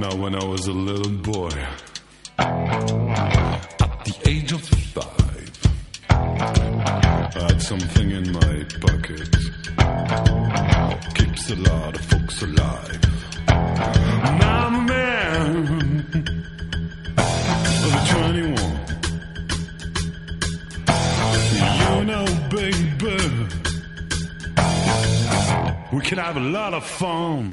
Now, when I was a little boy, at the age of five, I had something in my pocket. Keeps a lot of folks alive. Now I'm a man of 21. You know, baby, we can have a lot of fun.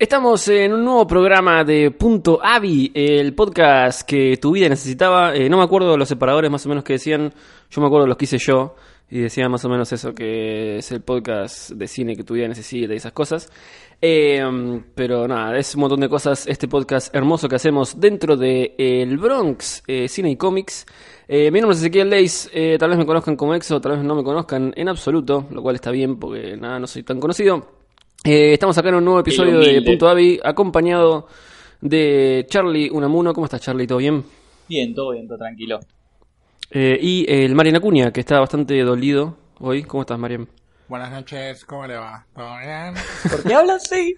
Estamos en un nuevo programa de Punto Avi, el podcast que tu vida necesitaba. Eh, no me acuerdo los separadores más o menos que decían, yo me acuerdo los que hice yo y decían más o menos eso, que es el podcast de cine que tu vida necesita y esas cosas. Eh, pero nada, es un montón de cosas este podcast hermoso que hacemos dentro de el Bronx, eh, Cine y Cómics. Mi nombre es Ezequiel Leis, tal vez me conozcan como Exo, tal vez no me conozcan en absoluto, lo cual está bien porque nada, no soy tan conocido. Eh, estamos acá en un nuevo episodio de. Punto Avi, acompañado de Charlie Unamuno. ¿Cómo estás, Charlie? ¿Todo bien? Bien, todo bien, todo tranquilo. Eh, y el Marian Acuña, que está bastante dolido hoy. ¿Cómo estás, Marian? Buenas noches, ¿cómo le va? ¿Todo bien? ¿Por qué hablas así?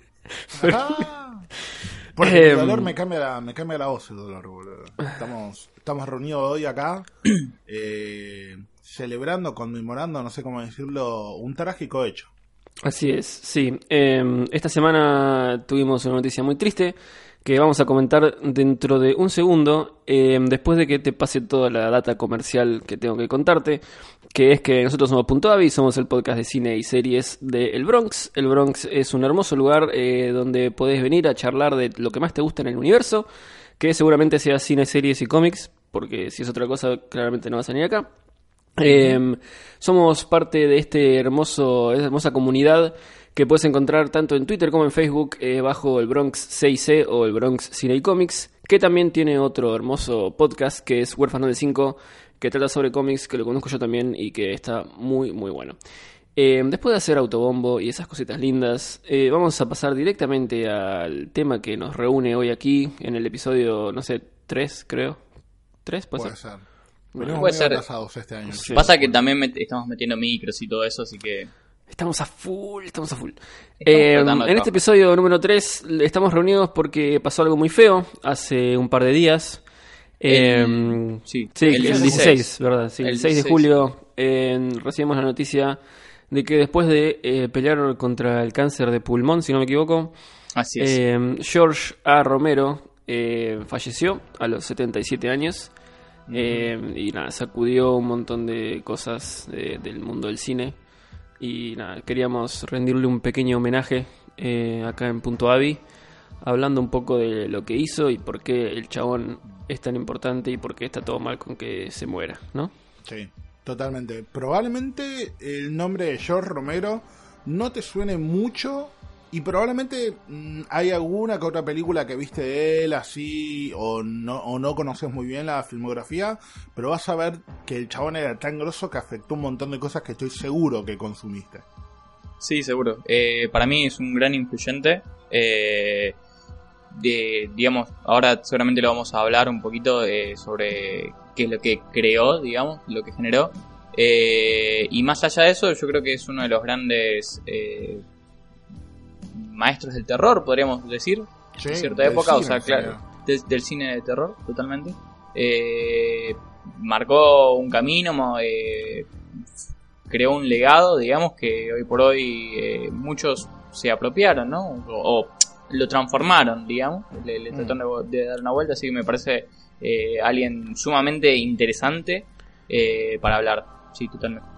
Porque Em. el dolor me cambia, la, me cambia la voz, el dolor, boludo. Estamos, estamos reunidos hoy acá, eh, celebrando, conmemorando, no sé cómo decirlo, un trágico hecho. Así es, sí. Eh, esta semana tuvimos una noticia muy triste que vamos a comentar dentro de un segundo, eh, después de que te pase toda la data comercial que tengo que contarte, que es que nosotros somos Punto Avi, somos el podcast de cine y series de El Bronx. El Bronx es un hermoso lugar eh, donde podés venir a charlar de lo que más te gusta en el universo, que seguramente sea cine, series y cómics, porque si es otra cosa, claramente no vas a venir acá. Eh, somos parte de este hermoso, esta hermosa comunidad que puedes encontrar tanto en Twitter como en Facebook eh, bajo el Bronx 6C o el Bronx Cine y Comics, que también tiene otro hermoso podcast que es Huérfano de 5, que trata sobre cómics, que lo conozco yo también y que está muy, muy bueno. Eh, después de hacer autobombo y esas cositas lindas, eh, vamos a pasar directamente al tema que nos reúne hoy aquí en el episodio, no sé, 3 creo. ¿3? ¿Puede Puede ser? ser. Venimos Puede muy ser. atrasados este año. Sí. Pasa que también met- estamos metiendo micros y todo eso, así que Estamos a full, estamos a full. Estamos Eh, en este trabajar. episodio número 3 estamos reunidos porque pasó algo muy feo hace un par de días. Eh, El- sí, sí, el, el 16, 16, ¿verdad? Sí, el, El 6 de 16, julio eh, recibimos la noticia de que después de eh, pelear contra el cáncer de pulmón, si no me equivoco, así es. eh, George A. Romero eh, falleció a los 77 años. Eh, y nada, sacudió un montón de cosas de- del mundo del cine. Y nada, queríamos rendirle un pequeño homenaje eh, acá en Punto Avi, hablando un poco de lo que hizo y por qué el chabón es tan importante y por qué está todo mal con que se muera, ¿no? Sí, totalmente. Probablemente el nombre de George Romero no te suene mucho y probablemente mm, hay alguna que otra película que viste de él así o no, o no conoces muy bien la filmografía, pero vas a ver que el chabón era tan grosso que afectó un montón de cosas que estoy seguro que consumiste. Sí, seguro. Eh, para mí es un gran influyente. eh, de, digamos, ahora seguramente lo vamos a hablar un poquito eh, sobre qué es lo que creó, digamos, lo que generó. Eh, y más allá de eso, yo creo que es uno de los grandes eh, maestros del terror, podríamos decir, Sí, en cierta época, o sea, claro, des- del cine de terror, totalmente. Eh, marcó un camino, eh, creó un legado, digamos, que hoy por hoy eh, muchos se apropiaron, ¿no? O, o lo transformaron, digamos, le, le Mm. trataron de, de dar una vuelta, así que me parece eh, alguien sumamente interesante eh, para hablar, sí, totalmente.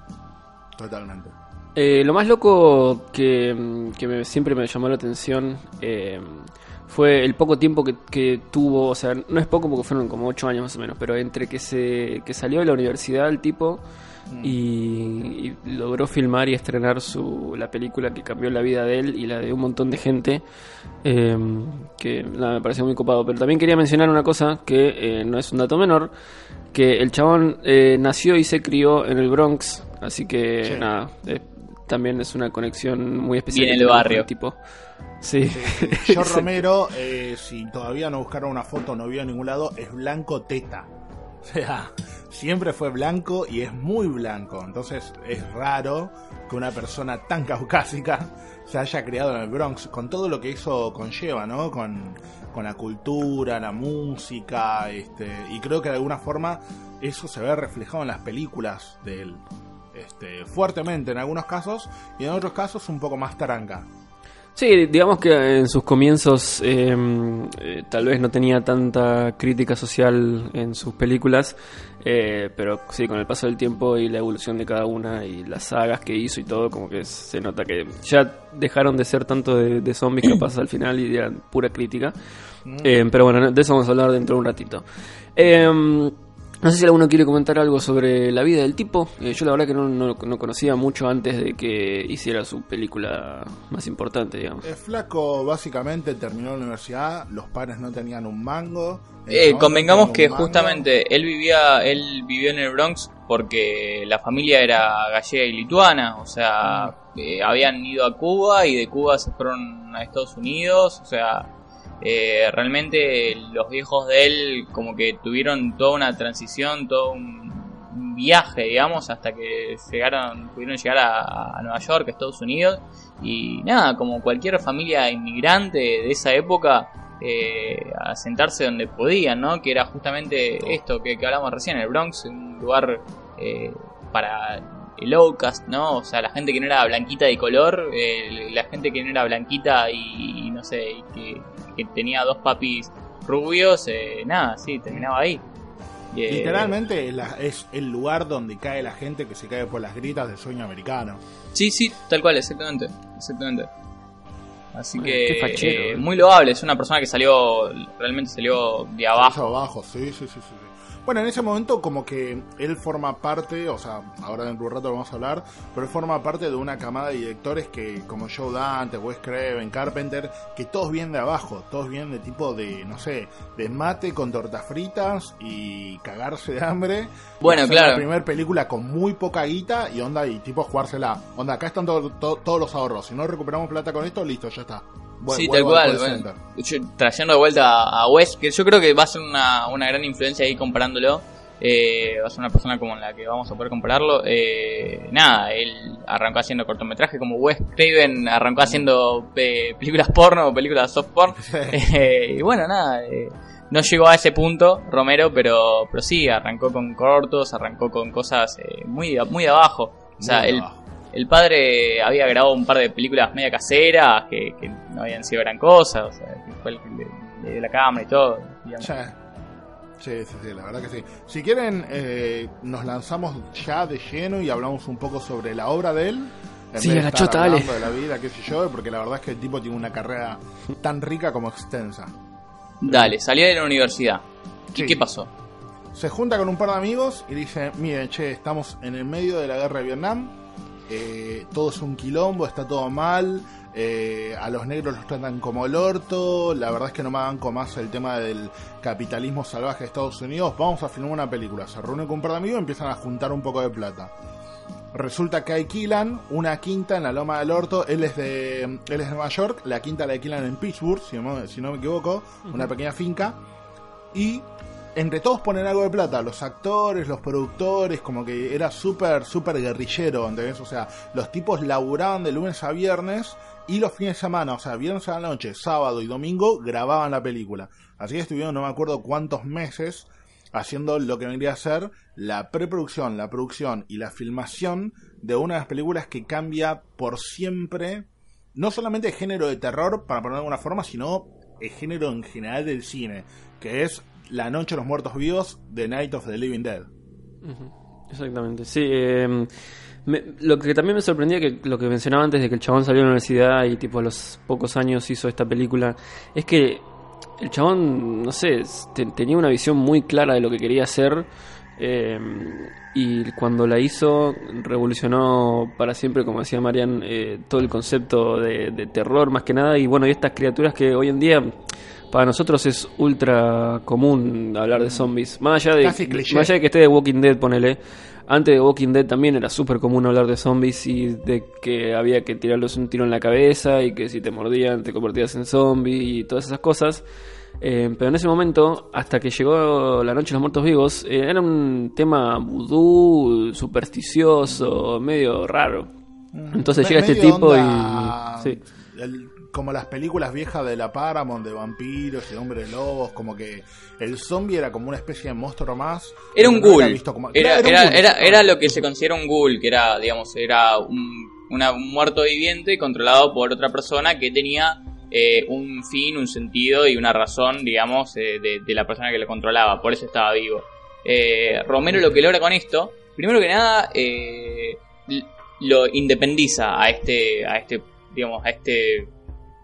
Totalmente. Eh, lo más loco que, mm, que me- siempre me llamó la atención eh, fue el poco tiempo que, que tuvo, o sea, no es poco porque fueron como 8 años más o menos, pero entre que se que salió de la universidad el tipo y, y logró filmar y estrenar su la película que cambió la vida de él y la de un montón de gente, eh, que nada, me pareció muy copado. Pero también quería mencionar una cosa que eh, no es un dato menor, que el chabón eh, nació y se crió en el Bronx, así que Sí. nada, también es una conexión muy especial. Bien el barrio. tipo. Sí. George Romero, eh, si todavía no buscaron una foto, no vio en ningún lado, es blanco teta. O sea, siempre fue blanco y es muy blanco. Entonces es raro que una persona tan caucásica se haya criado en el Bronx, con todo lo que eso conlleva, ¿no? Con, con la cultura, la música, este, y creo que de alguna forma eso se ve reflejado en las películas de él. Este, fuertemente en algunos casos y en otros casos un poco más taranca. Sí, digamos que en sus comienzos eh, eh, tal vez no tenía tanta crítica social en sus películas, eh, pero sí, con el paso del tiempo y la evolución de cada una y las sagas que hizo y todo, como que se nota que ya dejaron de ser tanto de, de zombies capaz al final y eran pura crítica. Eh, pero bueno, de eso vamos a hablar dentro de un ratito. No sé si alguno quiere comentar algo sobre la vida del tipo. Eh, yo la verdad que no, no, no conocía mucho antes de que hiciera su película más importante, digamos. El flaco básicamente terminó la universidad, los padres no tenían un mango. Eh, convengamos no que justamente él vivía, él vivió en el Bronx porque la familia era gallega y lituana, o sea, eh, habían ido a Cuba y de Cuba se fueron a Estados Unidos, o sea, eh, realmente los viejos de él como que tuvieron toda una transición, todo un, viaje, digamos, hasta que llegaron, pudieron llegar a, a Nueva York, a Estados Unidos, y nada, como cualquier familia inmigrante de esa época, eh, a sentarse donde podían, ¿no? Que era justamente esto que, que hablamos recién, el Bronx, un lugar eh, para el outcast, ¿no? O sea, la gente que no era blanquita de color, eh, la gente que no era blanquita y, y no sé, y que, que tenía dos papis rubios, eh, nada, sí, terminaba ahí. Eh, Literalmente es, la- es el lugar donde cae la gente que se cae por las gritas del sueño americano. Sí, sí, tal cual, exactamente. Exactamente. Así que fachero, eh, eh. muy loable, es una persona que salió, realmente salió de abajo. Abajo. abajo, sí, sí, sí, sí. Bueno, en ese momento como que él forma parte, o sea, ahora dentro de un rato lo vamos a hablar, pero él forma parte de una camada de directores que, como Joe Dante, Wes Craven, Carpenter, que todos vienen de abajo, todos vienen de tipo de, no sé, de mate con tortas fritas y cagarse de hambre. Bueno, claro. La primera película con muy poca guita y onda, y tipo jugársela. Onda, acá están todo- todos los ahorros. Si no recuperamos plata con esto, listo, ya está. Sí, tal cual. bueno. Yo- trayendo de vuelta a Wes, que yo creo que va a ser una, una gran influencia ahí comparándolo. Eh, va a ser una persona como la que vamos a poder compararlo. Eh, nada, él arrancó haciendo cortometrajes como Wes Craven arrancó haciendo eh, películas porno o películas soft porn. Eh, y bueno, nada, eh, no llegó a ese punto Romero, pero, pero sí, arrancó con cortos, arrancó con cosas eh, muy, muy de abajo. O sea, Muy el, abajo. El padre había grabado un par de películas media caseras que, que no habían sido gran cosa, o sea, que fue el que le, le dio la cámara y todo. digamos. Sí, sí, sí, la verdad que sí. Si quieren, eh, nos lanzamos ya de lleno y hablamos un poco sobre la obra de él. En Sí, vez de a la estar chota, dale. hablando de la vida, qué sé yo, porque la verdad es que el tipo tiene una carrera tan rica como extensa. Dale, salió de la universidad. ¿Y Sí. qué pasó? Se junta con un par de amigos y dice, miren, che, estamos en el medio de la guerra de Vietnam, eh, todo es un quilombo, está todo mal, eh, a los negros los tratan como el orto, la verdad es que no me banco más el tema del capitalismo salvaje de Estados Unidos, vamos a filmar una película. Se reúnen con un par de amigos y empiezan a juntar un poco de plata. Resulta que alquilan una quinta en la Loma del Orto. Él es de, él es de Nueva York. La quinta la alquilan en Pittsburgh, si no, si no me equivoco. Una pequeña finca. Y entre todos ponen algo de plata. Los actores, los productores, como que era súper, súper guerrillero. O sea, los tipos laburaban de lunes a viernes y los fines de semana, o sea, viernes a la noche, sábado y domingo, grababan la película. Así que estuvieron, no me acuerdo cuántos meses, haciendo lo que vendría a ser la preproducción, la producción y la filmación de una de las películas que cambia por siempre, no solamente el género de terror, para ponerlo de alguna forma, sino el género en general del cine, que es La Noche de los Muertos Vivos, The Night of the Living Dead. Exactamente, sí. eh, me- lo que también me sorprendía, que lo que mencionaba antes de que el chabón salió de la universidad y tipo a los pocos años hizo esta película, es que el chabón, no sé, te- tenía una visión muy clara de lo que quería hacer eh, y cuando la hizo revolucionó para siempre, como decía Marian, eh, todo el concepto de, de terror más que nada y bueno, y estas criaturas que hoy en día... Para nosotros es ultra común hablar de zombies. Más allá de, más allá de que esté de Walking Dead, ponele. Antes de Walking Dead también era súper común hablar de zombies y de que había que tirarles un tiro en la cabeza y que si te mordían te convertías en zombie y todas esas cosas. Eh, pero en ese momento, hasta que llegó la Noche de los Muertos Vivos, eh, era un tema vudú, supersticioso, medio raro. Entonces Me- llega este tipo onda, y... Sí. el- como las películas viejas de la Paramount de vampiros y hombres lobos, como que el zombie era como una especie de monstruo más. Era un ghoul. visto como- Era, era, un ghoul. era, era lo que se considera un ghoul, que era, digamos, era un, una- un muerto viviente controlado por otra persona que tenía eh, un fin, un sentido y una razón, digamos, eh, de, de la persona que lo controlaba. Por eso estaba vivo. Eh, Romero lo que logra con esto, primero que nada, lo independiza a este, a este, digamos, a este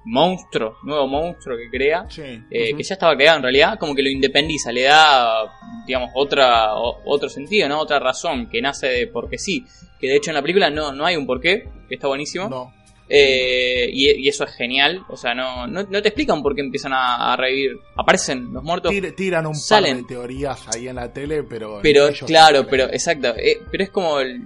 monstruo, nuevo monstruo que crea Sí. eh, que ya estaba creado en realidad, como que lo independiza, le da, digamos, otra, o- otro sentido, ¿no? Otra razón, que nace de porque sí. Que de hecho en la película no, no hay un porqué, que está buenísimo. No. Eh, y, y eso es genial, o sea, no, no, no te explican por qué empiezan a, a revivir. Aparecen los muertos, Tir- tiran un Salen. par de teorías ahí en la tele, pero. pero claro, pero exacto, eh, pero es como el-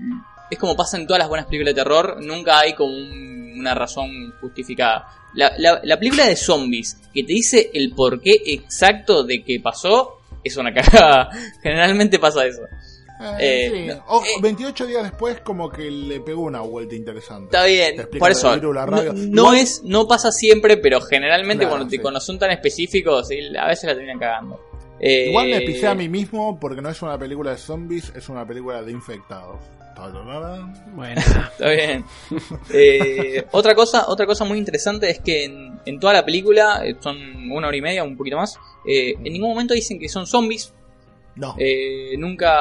es como pasa en todas las buenas películas de terror, nunca hay como un- una razón justificada. La, la, la película de zombies que te dice el porqué exacto de que pasó es una cagada. Generalmente pasa eso. Eh, eh, sí. no, O eh. 28 días después, como que le pegó una vuelta interesante. Está Te bien, por eso del virus, la radio. no, no es no pasa siempre, pero generalmente Claro, cuando, te, sí. cuando son tan específicos a veces la terminan cagando. Eh, Igual me pisé a mí mismo porque no es una película de zombies, es una película de infectados. Bueno. Está bien. Eh, otra cosa, otra cosa muy interesante es que en, en toda la película, eh, son una hora y media, un poquito más, eh, en ningún momento dicen que son zombies, No. eh, nunca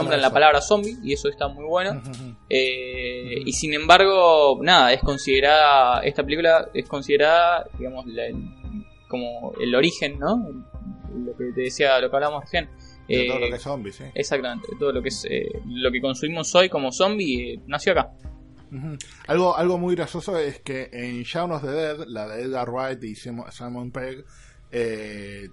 nombran la palabra zombie y eso está muy bueno. Eh, y sin embargo, nada, es considerada, esta película es considerada, digamos, la- como el origen, ¿no? Lo que te decía, lo que hablábamos recién. De todo Eh, lo que es zombies, sí. Exactamente, todo lo que es eh, lo que consumimos hoy como zombie eh, nació acá. Algo, algo muy gracioso es que en Shaun of the Dead, la de Edgar Wright y Sim- Simon Pegg, eh,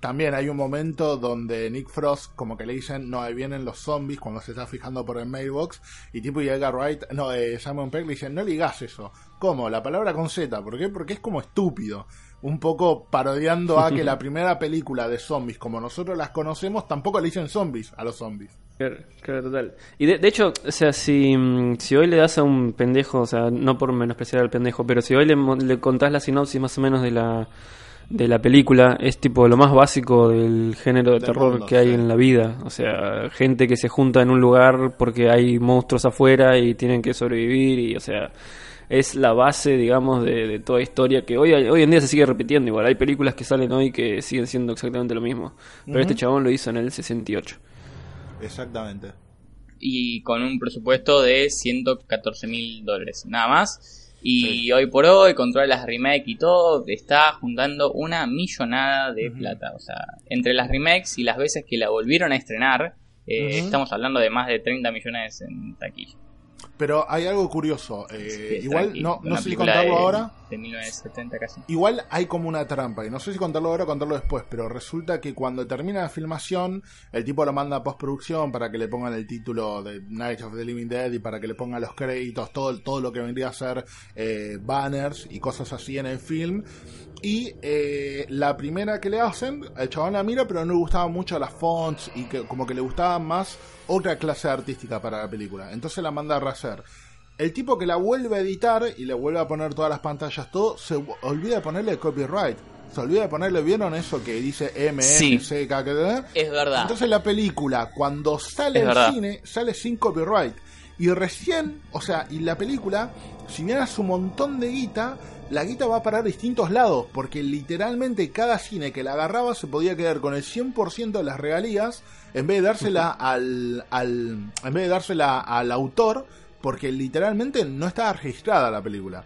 también hay un momento donde Nick Frost como que le dicen, no, ahí vienen los zombies cuando se está fijando por el mailbox, y tipo y Edgar Wright, no, eh, Simon Pegg le dicen, no digas eso. ¿Cómo? La palabra con Z, ¿por qué? Porque es como estúpido. Un poco parodiando a que la primera película de zombies, como nosotros las conocemos, tampoco le dicen zombies a los zombies. Claro, claro, total. Y de, de hecho, o sea, si, si hoy le das a un pendejo, o sea, no por menospreciar al pendejo, pero si hoy le, le contás la sinopsis más o menos de la, de la película, es tipo lo más básico del género de Del terror mundo, que hay sí. en la vida. O sea, gente que se junta en un lugar porque hay monstruos afuera y tienen que sobrevivir y, o sea... Es la base, digamos, de, de toda historia que hoy, hoy en día se sigue repitiendo. Igual hay películas que salen hoy que siguen siendo exactamente lo mismo. Pero este chabón lo hizo en el 68. Exactamente. Y con un presupuesto de 114 mil dólares, nada más. Y hoy por hoy, con todas las remakes y todo, está juntando una millonada de plata. O sea, entre las remakes y las veces que la volvieron a estrenar, eh, estamos hablando de más de 30 millones en taquilla. Pero hay algo curioso. eh, Sí, igual, no, no sé si contarlo de- ahora. De 1970 casi. Igual hay como una trampa, y no sé si contarlo ahora o contarlo después, pero resulta que cuando termina la filmación, el tipo lo manda a postproducción para que le pongan el título de Night of the Living Dead y para que le pongan los créditos, todo, todo lo que vendría a ser eh, banners y cosas así en el film. Y eh, la primera que le hacen, el chabón la mira, pero no le gustaban mucho las fonts y que como que le gustaba más otra clase artística para la película. Entonces la manda a El tipo que la vuelve a editar y le vuelve a poner todas las pantallas, todo, se olvida de ponerle copyright. Se olvida de ponerle, ¿vieron eso que dice M, Sí. C, K, K? Es verdad. Entonces la película, cuando sale al cine, sale sin copyright. Y recién, o sea, y la película, si bien hace un montón de guita, la guita va a parar a distintos lados, porque literalmente cada cine que la agarraba se podía quedar con el 100% de las regalías, en vez de dársela al, al, en vez de dársela al autor, porque literalmente no estaba registrada la película.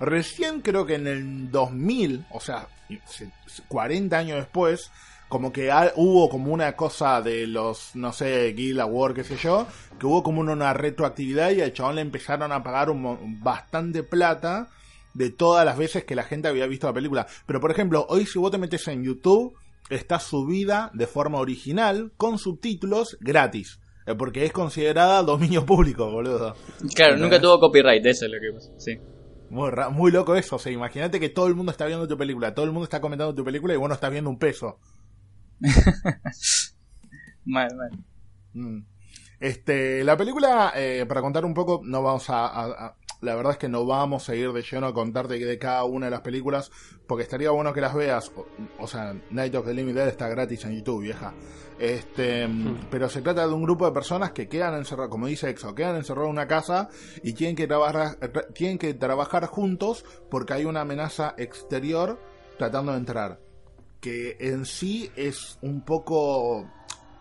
Recién creo que en el 2000, o sea, se- 40 años después, como que hubo como una cosa de los, no sé, Guild Award, qué sé yo, que hubo como una, retroactividad y al chabón le empezaron a pagar un, bastante plata de todas las veces que la gente había visto la película. Pero por ejemplo, hoy si vos te metes en YouTube, está subida de forma original, con subtítulos, gratis. Porque es considerada dominio público, boludo. Claro, ¿Entendés? nunca tuvo copyright, eso es lo que pasa. Sí. Muy, loco eso. O sea, imagínate que todo el mundo está viendo tu película, todo el mundo está comentando tu película y vos no estás viendo un peso. Mal, mal. Mm. Este, la película, eh, para contar un poco, no vamos a- La verdad es que no vamos a ir de lleno a contarte de cada una de las películas, porque estaría bueno que las veas. O, o sea, Night of the Living Dead está gratis en YouTube, vieja. Este, pero se trata de un grupo de personas que quedan encerrados, como dice Exo, quedan encerrados en una casa y tienen que trabajar, tienen que trabajar juntos porque hay una amenaza exterior tratando de entrar. Que en sí es un poco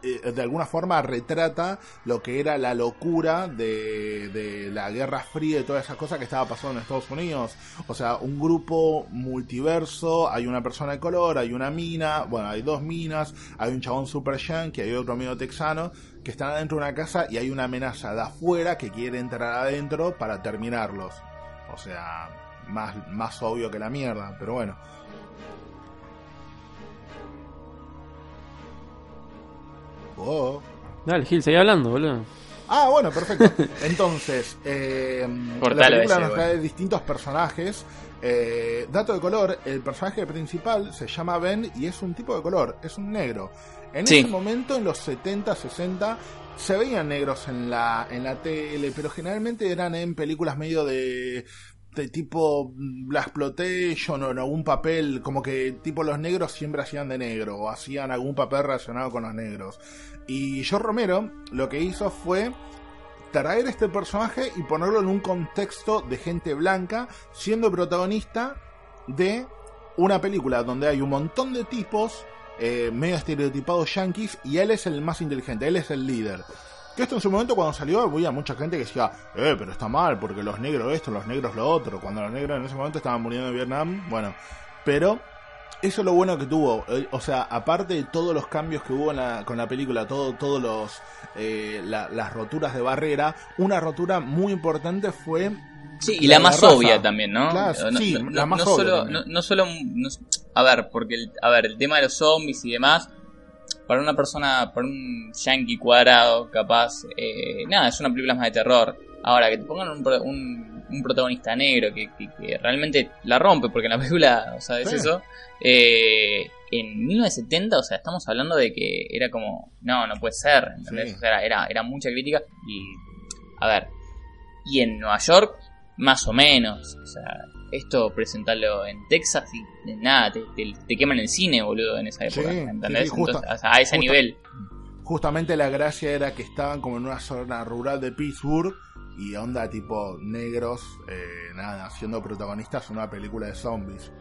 eh, de alguna forma retrata lo que era la locura de, de la Guerra Fría y todas esas cosas que estaba pasando en Estados Unidos. O sea, un grupo multiverso, hay una persona de color, hay una mina, bueno, hay dos minas, hay un chabón super yankee, hay otro amigo texano, que están adentro de una casa y hay una amenaza de afuera que quiere entrar adentro para terminarlos. O sea, más, más obvio que la mierda, pero bueno. Oh. Dale, Gil, seguí hablando, boludo. Ah, bueno, perfecto. Entonces, eh, la película ese, nos bueno. trae distintos personajes. Eh, dato de color, el personaje principal se llama Ben y es un tipo de color, es un negro. En Sí. ese momento, en los 70, 60, se veían negros en la, en la tele, pero generalmente eran en películas medio de, de tipo Black Exploitation o en algún papel, como que tipo los negros siempre hacían de negro o hacían algún papel relacionado con los negros. Y George Romero lo que hizo fue traer este personaje y ponerlo en un contexto de gente blanca, siendo protagonista de una película donde hay un montón de tipos eh, medio estereotipados yankees y él es el más inteligente, él es el líder. Que esto en su momento cuando salió había mucha gente que decía, eh, pero está mal porque los negros esto, los negros lo otro, cuando los negros en ese momento estaban muriendo en Vietnam, bueno, pero eso es lo bueno que tuvo, eh, o sea, aparte de todos los cambios que hubo en la- con la película, todo, todos los eh, la- las roturas de barrera, una rotura muy importante fue Sí, y La más raza. obvia también, ¿no? Claro, no, sí, no- la más no obvia solo, no, solo, a ver, porque el, a ver, el tema de los zombies y demás, para una persona, para un yankee cuadrado, capaz, eh, nada, es una película más de terror. Ahora, que te pongan un, un, un protagonista negro que, que- que realmente la rompe, porque en la película, o sea, es Sí. eso. eh, en 1970, o sea, estamos hablando de que era como, no, no puede ser, ¿entendés? Sí. O sea, era, era, era mucha crítica y, a ver, y en Nueva York, más o menos, o sea, esto presentarlo en Texas y nada, te, te, te queman el cine, boludo, en esa época, Sí, ¿entendés? sí, Entonces, a ese nivel. justamente la gracia era que estaban como en una zona rural de Pittsburgh y onda tipo negros, eh, nada, siendo protagonistas en una película de zombies.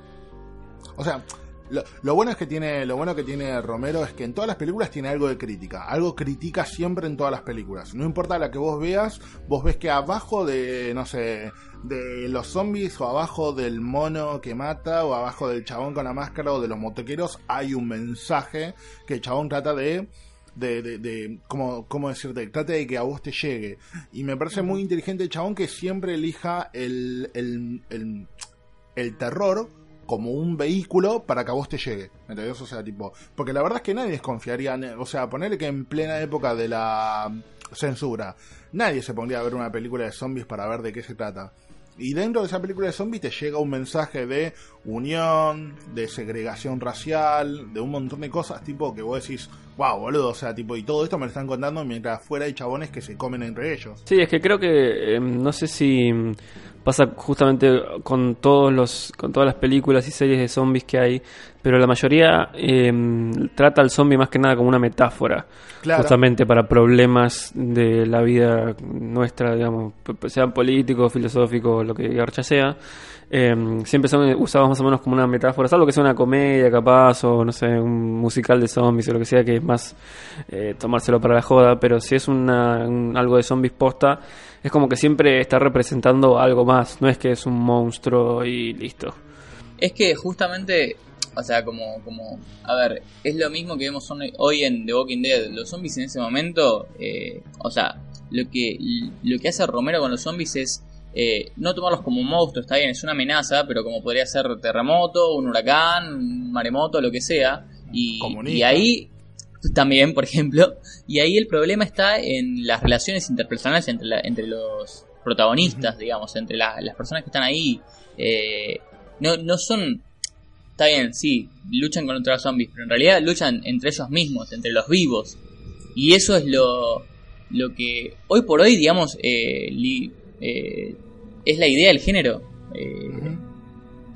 O sea, lo, lo bueno es que tiene, lo bueno que tiene Romero es que en todas las películas tiene algo de crítica, algo critica siempre en todas las películas. No importa la que vos veas, vos ves que abajo de, no sé, de los zombies o abajo del mono que mata o abajo del chabón con la máscara o de los motoqueros hay un mensaje que el chabón trata de de, de, de ¿cómo, cómo decirte? Trate de que a vos te llegue. Y me parece muy inteligente el chabón que siempre elija el, el, el, el terror como un vehículo para que a vos te llegue. ¿Me entendés? O sea, tipo, porque la verdad es que nadie desconfiaría, o sea, ponerle que en plena época de la censura, nadie se pondría a ver una película de zombies para ver de qué se trata. Y dentro de esa película de zombies te llega un mensaje de unión, de segregación racial, de un montón de cosas, tipo que vos decís, wow, boludo, o sea, tipo, y todo esto me lo están contando mientras afuera hay chabones que se comen entre ellos. Sí, es que creo que eh, no sé si mm, pasa justamente con todos los con todas las películas y series de zombies que hay, pero la mayoría eh, trata al zombie más que nada como una metáfora, Claro. justamente para problemas de la vida nuestra, digamos, sean políticos, filosóficos, lo que garcha sea. Eh, siempre son usados más o menos como una metáfora, salvo que sea una comedia capaz o no sé, un musical de zombies o lo que sea, que es más eh, tomárselo para la joda, pero si es una, un- algo de zombies posta, es como que siempre está representando algo más, no es que es un monstruo y listo. Es que justamente, o sea, como, como, a ver, es lo mismo que vemos hoy en The Walking Dead. Los zombies en ese momento, eh, o sea, lo que, lo que hace Romero con los zombies es eh, no tomarlos como un monstruo, está bien, es una amenaza, pero como podría ser terremoto, un huracán, un maremoto, lo que sea. Y, y ahí también, por ejemplo, y ahí el problema está en las relaciones interpersonales entre, la- entre los protagonistas, digamos, entre la- las personas que están ahí. eh, no, no son... Está bien, sí, luchan contra los zombies, pero en realidad luchan entre ellos mismos, entre los vivos. Y eso es lo, lo que hoy por hoy, digamos, eh, li- eh, es la idea del género. Eh,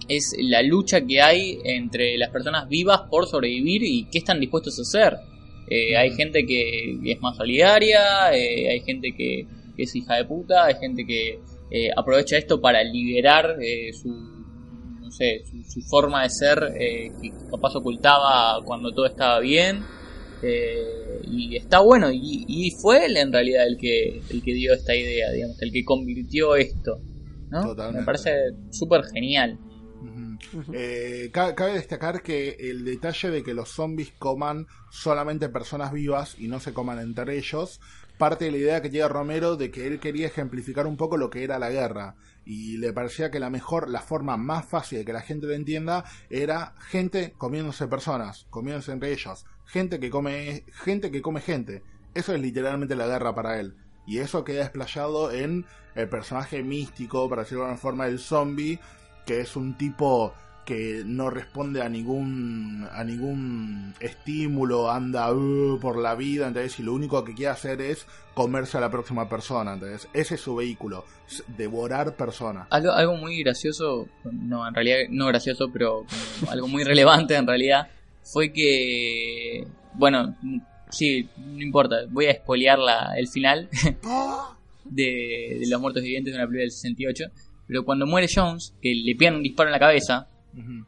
es la lucha que hay entre las personas vivas por sobrevivir y qué están dispuestos a hacer. Eh, hay gente que es más solidaria, eh, hay gente que, que es hija de puta, hay gente que eh, aprovecha esto para liberar eh, su, no sé, su, su forma de ser eh, que capaz ocultaba cuando todo estaba bien. Eh, y está bueno, y, y fue él en realidad el que, el que dio esta idea, digamos, el que convirtió esto. ¿No? Totalmente. Me parece súper genial. Eh, ca- cabe destacar que el detalle de que los zombies coman solamente personas vivas y no se coman entre ellos parte de la idea que llega Romero de que él quería ejemplificar un poco lo que era la guerra y le parecía que la mejor, la forma más fácil de que la gente lo entienda era gente comiéndose personas, comiéndose entre ellos, gente que come gente que come gente. Eso es literalmente la guerra para él. Y eso queda desplayado en el personaje místico, para decirlo de alguna forma, el zombie, que es un tipo que no responde a ningún a ningún estímulo, anda uh, por la vida, entonces y lo único que quiere hacer es comerse a la próxima persona, entonces ese es su vehículo, es devorar personas. Algo, algo muy gracioso, no, en realidad no gracioso, pero algo muy relevante en realidad, fue que, bueno, sí, no importa, voy a spoilear la, el final de, de Los Muertos Vivientes de una película del 68, pero cuando muere Jones, que le pegan un disparo en la cabeza,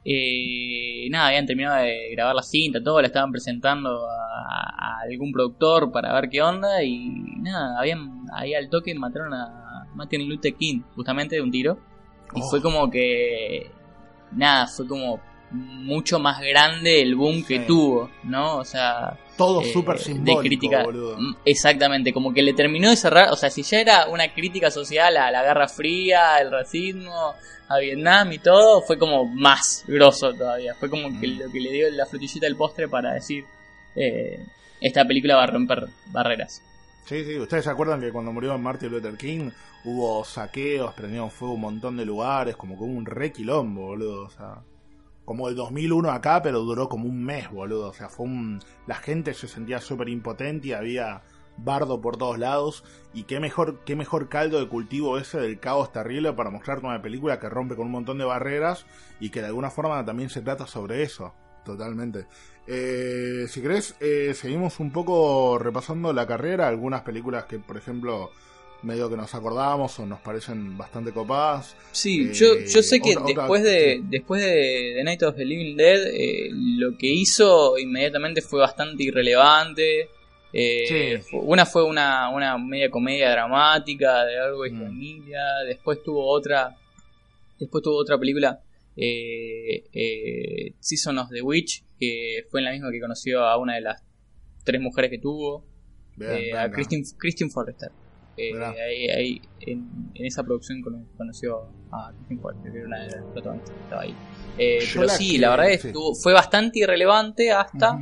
eh, nada, habían terminado de grabar la cinta, todo, la estaban presentando a, a algún productor para ver qué onda y nada, habían ahí al toque mataron a Martin Luther King justamente de un tiro y Oh. fue como que nada, fue como mucho más grande el boom que tuvo, ¿no? O sea, Todo eh, súper de simbólico, crítica. boludo. Mm, Exactamente, como que le terminó de cerrar, o sea, si ya era una crítica social a la Guerra Fría, al racismo, a Vietnam y todo, fue como más grosso todavía. Fue como que Mm. lo que le dio la frutillita del postre para decir, eh, esta película va a romper barreras. Sí, sí, ustedes se acuerdan que cuando murió Martin Luther King hubo saqueos, prendieron fuego un montón de lugares, como que hubo un re quilombo, boludo, o sea, como el 2001 acá, pero duró como un mes, boludo, o sea, fue un... la gente se sentía súper impotente y había bardo por todos lados, y qué mejor, qué mejor caldo de cultivo ese del caos terrible para mostrarte una película que rompe con un montón de barreras y que de alguna forma también se trata sobre eso, totalmente. Eh, si querés, eh, seguimos un poco repasando la carrera, algunas películas que, por ejemplo, medio que nos acordamos o nos parecen bastante copadas. Sí, Eh, yo, yo sé que otra- otra- después de después de, de Night of the Living Dead, eh, lo que hizo inmediatamente fue bastante irrelevante. Eh, Sí. Una fue una, una media comedia dramática de algo de Mm. familia. Después tuvo otra. Después tuvo otra película. Season of the Witch. Que fue en la misma que conoció a una de las tres mujeres que tuvo. A. Christine, Christine Forrester. Eh, ahí, ahí, en, en esa producción cono- conoció a Forrester, que era una de las protagonistas que estaba ahí. Eh, pero la sí, la verdad es sí. que fue bastante irrelevante hasta.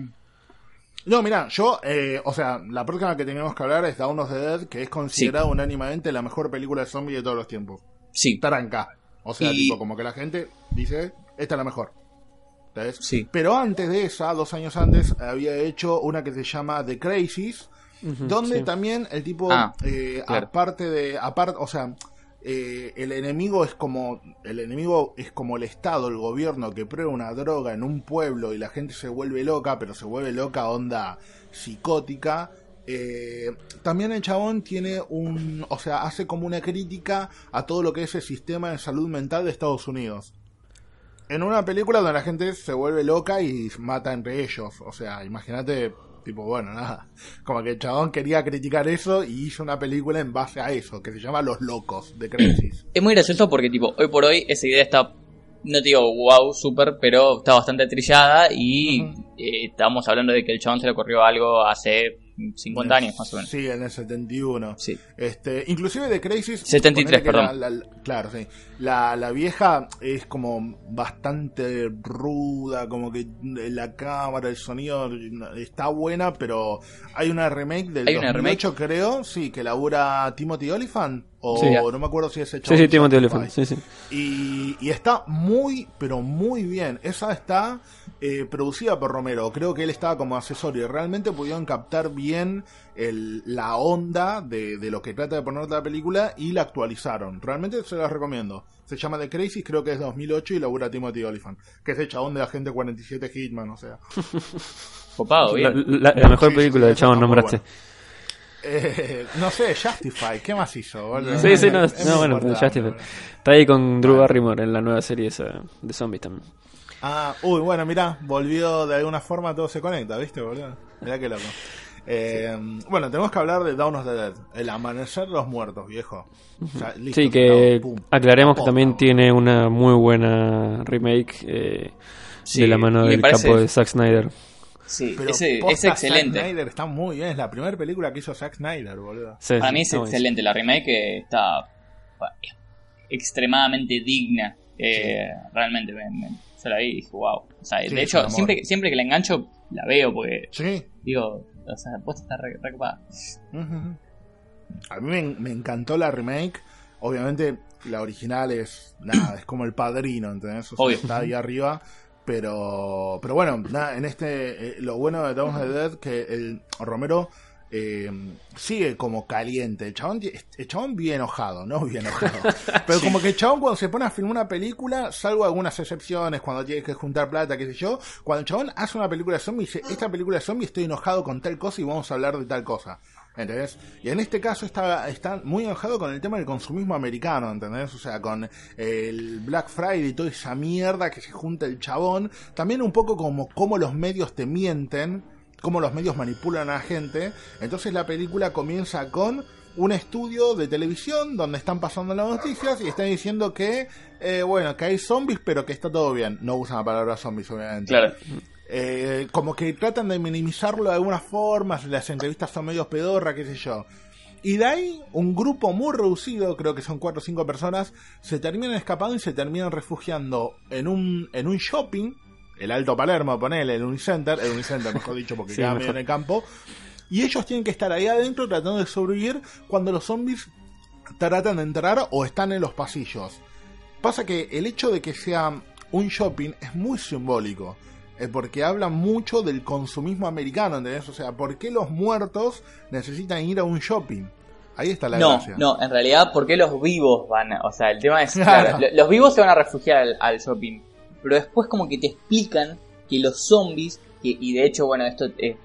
No, mira, yo, eh, o sea, la próxima que tenemos que hablar es Dawn of the Dead, que es considerada unánimemente la mejor película de zombies de todos los tiempos. Sí, Taranca. O sea, Y- tipo, como que la gente dice, esta es la mejor. ¿Sabes? sí. Pero antes de esa, dos años antes, había hecho una que se llama The Donde sí. también el tipo, Ah, eh, claro. aparte de, aparte, o sea, eh, el enemigo es como, el enemigo es como el Estado, el gobierno que prueba una droga en un pueblo y la gente se vuelve loca, pero se vuelve loca onda psicótica. Eh, también el chabón tiene un, o sea, hace como una crítica a todo lo que es el sistema de salud mental de Estados Unidos. En una película donde la gente se vuelve loca y mata entre ellos. O sea, imagínate, tipo, bueno, nada. Como que el chabón quería criticar eso y hizo una película en base a eso, que se llama Los Locos, de Crisis. Es muy gracioso porque, tipo, hoy por hoy esa idea está. No te digo wow, super, pero está bastante trillada y Ujú. eh, estamos hablando de que el chabón se le ocurrió algo hace 50 años más o menos. Sí, en el 71. Sí. Este, inclusive de Crisis. 73, ponele que perdón. la- la- claro, sí. La, la vieja es como bastante ruda, como que la cámara, el sonido está buena, pero hay una remake del ¿Hay una 2008, creo, sí, que labura Timothy Olyphant. O Sí. no me acuerdo si es hecho Sí, sí, Timothy Olyphant. Sí, sí. y, y está muy, pero muy bien. Esa está eh, producida por Romero. Creo que él estaba como asesor y realmente pudieron captar bien el- la onda de, de lo que trata de poner la película y la actualizaron. Realmente se las recomiendo. Se llama The Crazy, creo que es 2008 y labura Timothy Olyphant. Que es el chabón de Agente 47 Hitman, o sea. Copado, La, bien. la- la mejor Sí, película sí, de esa Chabón nombraste. Eh, no sé, Justify, ¿qué más hizo? boludo? Sí, sí, no, Es no, muy bueno, Justify. Está ahí con Drew Barrymore en la nueva serie esa de zombies también. Ah, uy, bueno, mirá, volvió de alguna forma, todo se conecta, ¿viste, boludo? Mirá qué loco. Eh, bueno, tenemos que hablar de Dawn of the Dead, el amanecer de los muertos, viejo. O sea, listo, Sí, que pum. aclaremos que Pum, también pum. tiene una muy buena remake eh, Sí, de la mano del parece- capo de Zack Snyder. Sí, Pero ese- es excelente. Zack Snyder está muy bien, es la primera película que hizo Zack Snyder, boludo. Sí, Para mí es excelente. La remake está bueno, extremadamente digna. Eh, Realmente, me, me- yo la vi y dije, wow. O sea, Sí, de hecho, siempre, que- siempre que la engancho, la veo porque, Sí. digo, o sea, la posta está re, re copada. Ujú. A mí me, me encantó la remake. Obviamente, la original es nada, es como el padrino, ¿entendés? O sea, Obvio. está ahí arriba. Pero, pero bueno, nada, en este, eh, lo bueno de Dawn of the Dead que el Romero eh, sigue como caliente. El chabón, el chabón vive enojado, ¿no? Bien enojado. Pero como que el chabón cuando se pone a filmar una película, salvo algunas excepciones, cuando tiene que juntar plata, qué sé yo, cuando el chabón hace una película de zombies, dice, esta película de zombies estoy enojado con tal cosa y vamos a hablar de tal cosa. ¿Entendés? Y en este caso está, está muy enojado con el tema del consumismo americano, ¿entendés? O sea, con el Black Friday y toda esa mierda que se junta el chabón. También un poco como cómo los medios te mienten, cómo los medios manipulan a la gente. Entonces la película comienza con un estudio de televisión donde están pasando las noticias y están diciendo que, eh, bueno, que hay zombies, pero que está todo bien. No usan la palabra zombies, obviamente. Claro. Eh, como que tratan de minimizarlo de alguna forma, las entrevistas son medio pedorra, qué sé yo. Y de ahí, un grupo muy reducido, creo que son cuatro o cinco personas, se terminan escapando y se terminan refugiando en un, en un shopping, el Alto Palermo, ponele, el Unicenter, el Unicenter mejor dicho porque Sí, queda mejor. medio en el campo, y ellos tienen que estar ahí adentro tratando de sobrevivir cuando los zombies tratan de entrar o están en los pasillos. Pasa que el hecho de que sea un shopping es muy simbólico. eh, porque habla mucho del consumismo americano, ¿entendés? O sea, ¿por qué los muertos necesitan ir a un shopping? Ahí está la No, gracia. no, en realidad, ¿por qué los vivos van? a- O sea, el tema es, Claro. claro, lo- los vivos se van a refugiar al, al shopping, pero después como que te explican que los zombies, que, y de hecho, bueno, esto eh,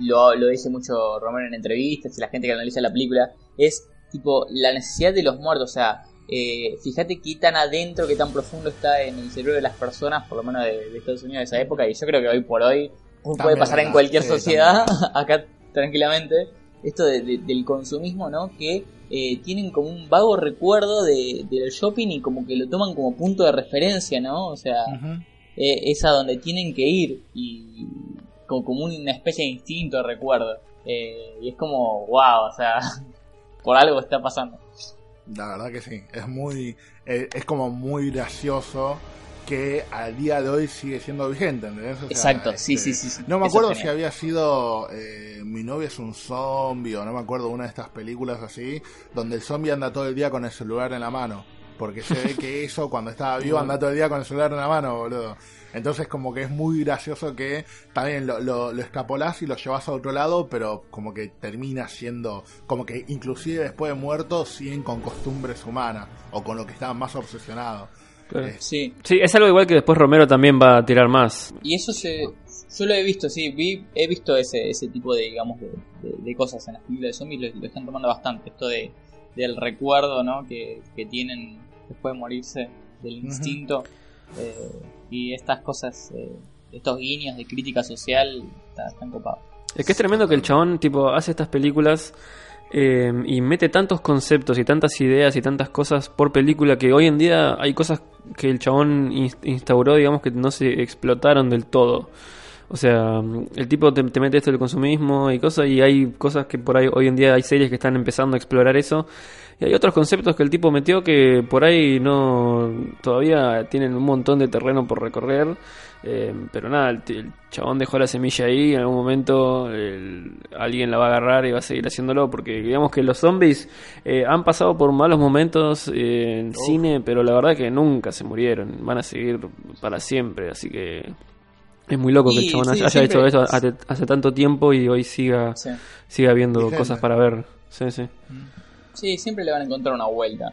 lo, lo dice mucho Romero en entrevistas y la gente que analiza la película, es tipo la necesidad de los muertos, o sea, eh, fíjate qué tan adentro, qué tan profundo está en el cerebro de las personas, por lo menos de, de Estados Unidos de esa época, y yo creo que hoy por hoy puede pasar en cualquier sí, sociedad, acá tranquilamente, esto de- de- del consumismo, ¿no? Que eh, tienen como un vago recuerdo de, del shopping y como que lo toman como punto de referencia, ¿no? O sea, eh, es a donde tienen que ir y como, como una especie de instinto de recuerdo. Eh, y es como, wow, o sea, por algo está pasando. La verdad que sí, es muy, eh, es como muy gracioso que al día de hoy sigue siendo vigente, ¿entendés? O sea, Exacto, sí, este, sí, sí, sí. No me acuerdo si había sido eh, Mi novia es un zombie o no me acuerdo una de estas películas así, donde el zombie anda todo el día con el celular en la mano. Porque se ve que eso cuando estaba vivo anda todo el día con el celular en la mano, boludo. Entonces como que es muy gracioso que también lo, lo, lo escapolás y lo llevas a otro lado, pero como que termina siendo, como que inclusive después de muerto siguen con costumbres humanas o con lo que estaban más obsesionados. Claro. Eh, Sí, Sí, es algo igual que después Romero también va a tirar más. y eso se... Yo lo he visto, sí, vi, he visto ese, ese tipo de, digamos, de, de- de cosas en las películas de zombies, lo, lo están tomando bastante, esto de, del recuerdo, ¿no? Que, que tienen después de morirse, del instinto, eh, y estas cosas, eh, estos guiños de crítica social, está- están copados. Es que es tremendo que el chabón tipo hace estas películas eh, y mete tantos conceptos y tantas ideas y tantas cosas por película que hoy en día hay cosas que el chabón ins- instauró, digamos, que no se explotaron del todo. O sea, el tipo te, te mete esto del consumismo y cosas, y hay cosas que por ahí hoy en día hay series que están empezando a explorar eso. Y hay otros conceptos que el tipo metió que por ahí no todavía tienen un montón de terreno por recorrer. Eh, pero nada, el, el chabón dejó la semilla ahí. En algún momento el- alguien la va a agarrar y va a seguir haciéndolo. Porque digamos que los zombies eh, han pasado por malos momentos eh, en cine, pero la verdad que nunca se murieron. Van a seguir para siempre. Así que es muy loco que el chabón sí, haya siempre hecho eso es- hace, hace tanto tiempo y hoy siga, Sí. siga viendo Vigente. cosas para ver. Sí, sí. Sí, siempre le van a encontrar una vuelta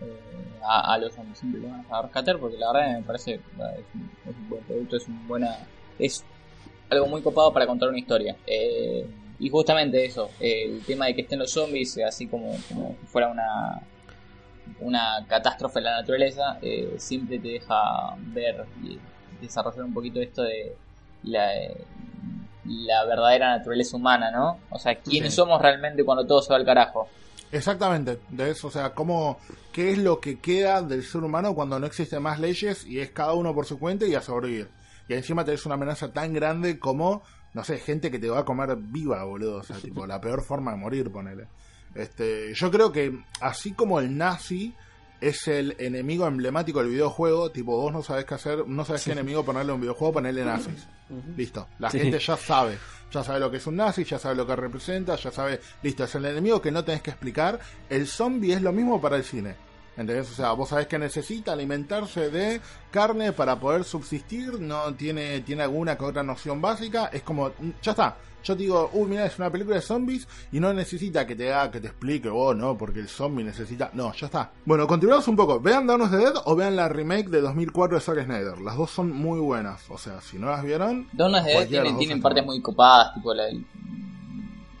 eh, a, a los zombies, siempre lo van a rescatar porque la verdad me parece eh, es un, es un buen producto, es un buena es algo muy copado para contar una historia. Eh, y justamente eso, el tema de que estén los zombies, eh, así como, como si fuera una una catástrofe en la naturaleza, eh, siempre te deja ver y desarrollar un poquito esto de la, la verdadera naturaleza humana, ¿no? O sea, quiénes Sí. somos realmente cuando todo se va al carajo. Exactamente, de eso, o sea, cómo, qué es lo que queda del ser humano cuando no existen más leyes y es cada uno por su cuenta y a sobrevivir. Y encima tenés una amenaza tan grande como, no sé, gente que te va a comer viva, boludo, o sea, tipo, la peor forma de morir, ponele. Este, yo creo que así como el nazi es el enemigo emblemático del videojuego, tipo, vos no sabés qué hacer, no sabés qué enemigo ponerle a un videojuego, ponerle nazis. Listo. La Sí. gente ya sabe. Ya sabe lo que es un nazi, ya sabe lo que representa, ya sabe. Listo, es el enemigo que no tenés que explicar. El zombie es lo mismo para el cine. ¿Entendés? O sea, vos sabés que necesita alimentarse de carne para poder subsistir, no tiene, tiene alguna que otra noción básica, es como, ya está. Yo te digo, uy, mira, es una película de zombies y no necesita que te haga, que te explique, oh, no, porque el zombie necesita. No, ya está. Bueno, continuamos un poco. Vean Dawn of the Dead o vean la remake de 2004 de Zack Snyder. Las dos son muy buenas. O sea, si no las vieron, Dawn of the Dead tienen, tienen partes muy copadas, tipo la del-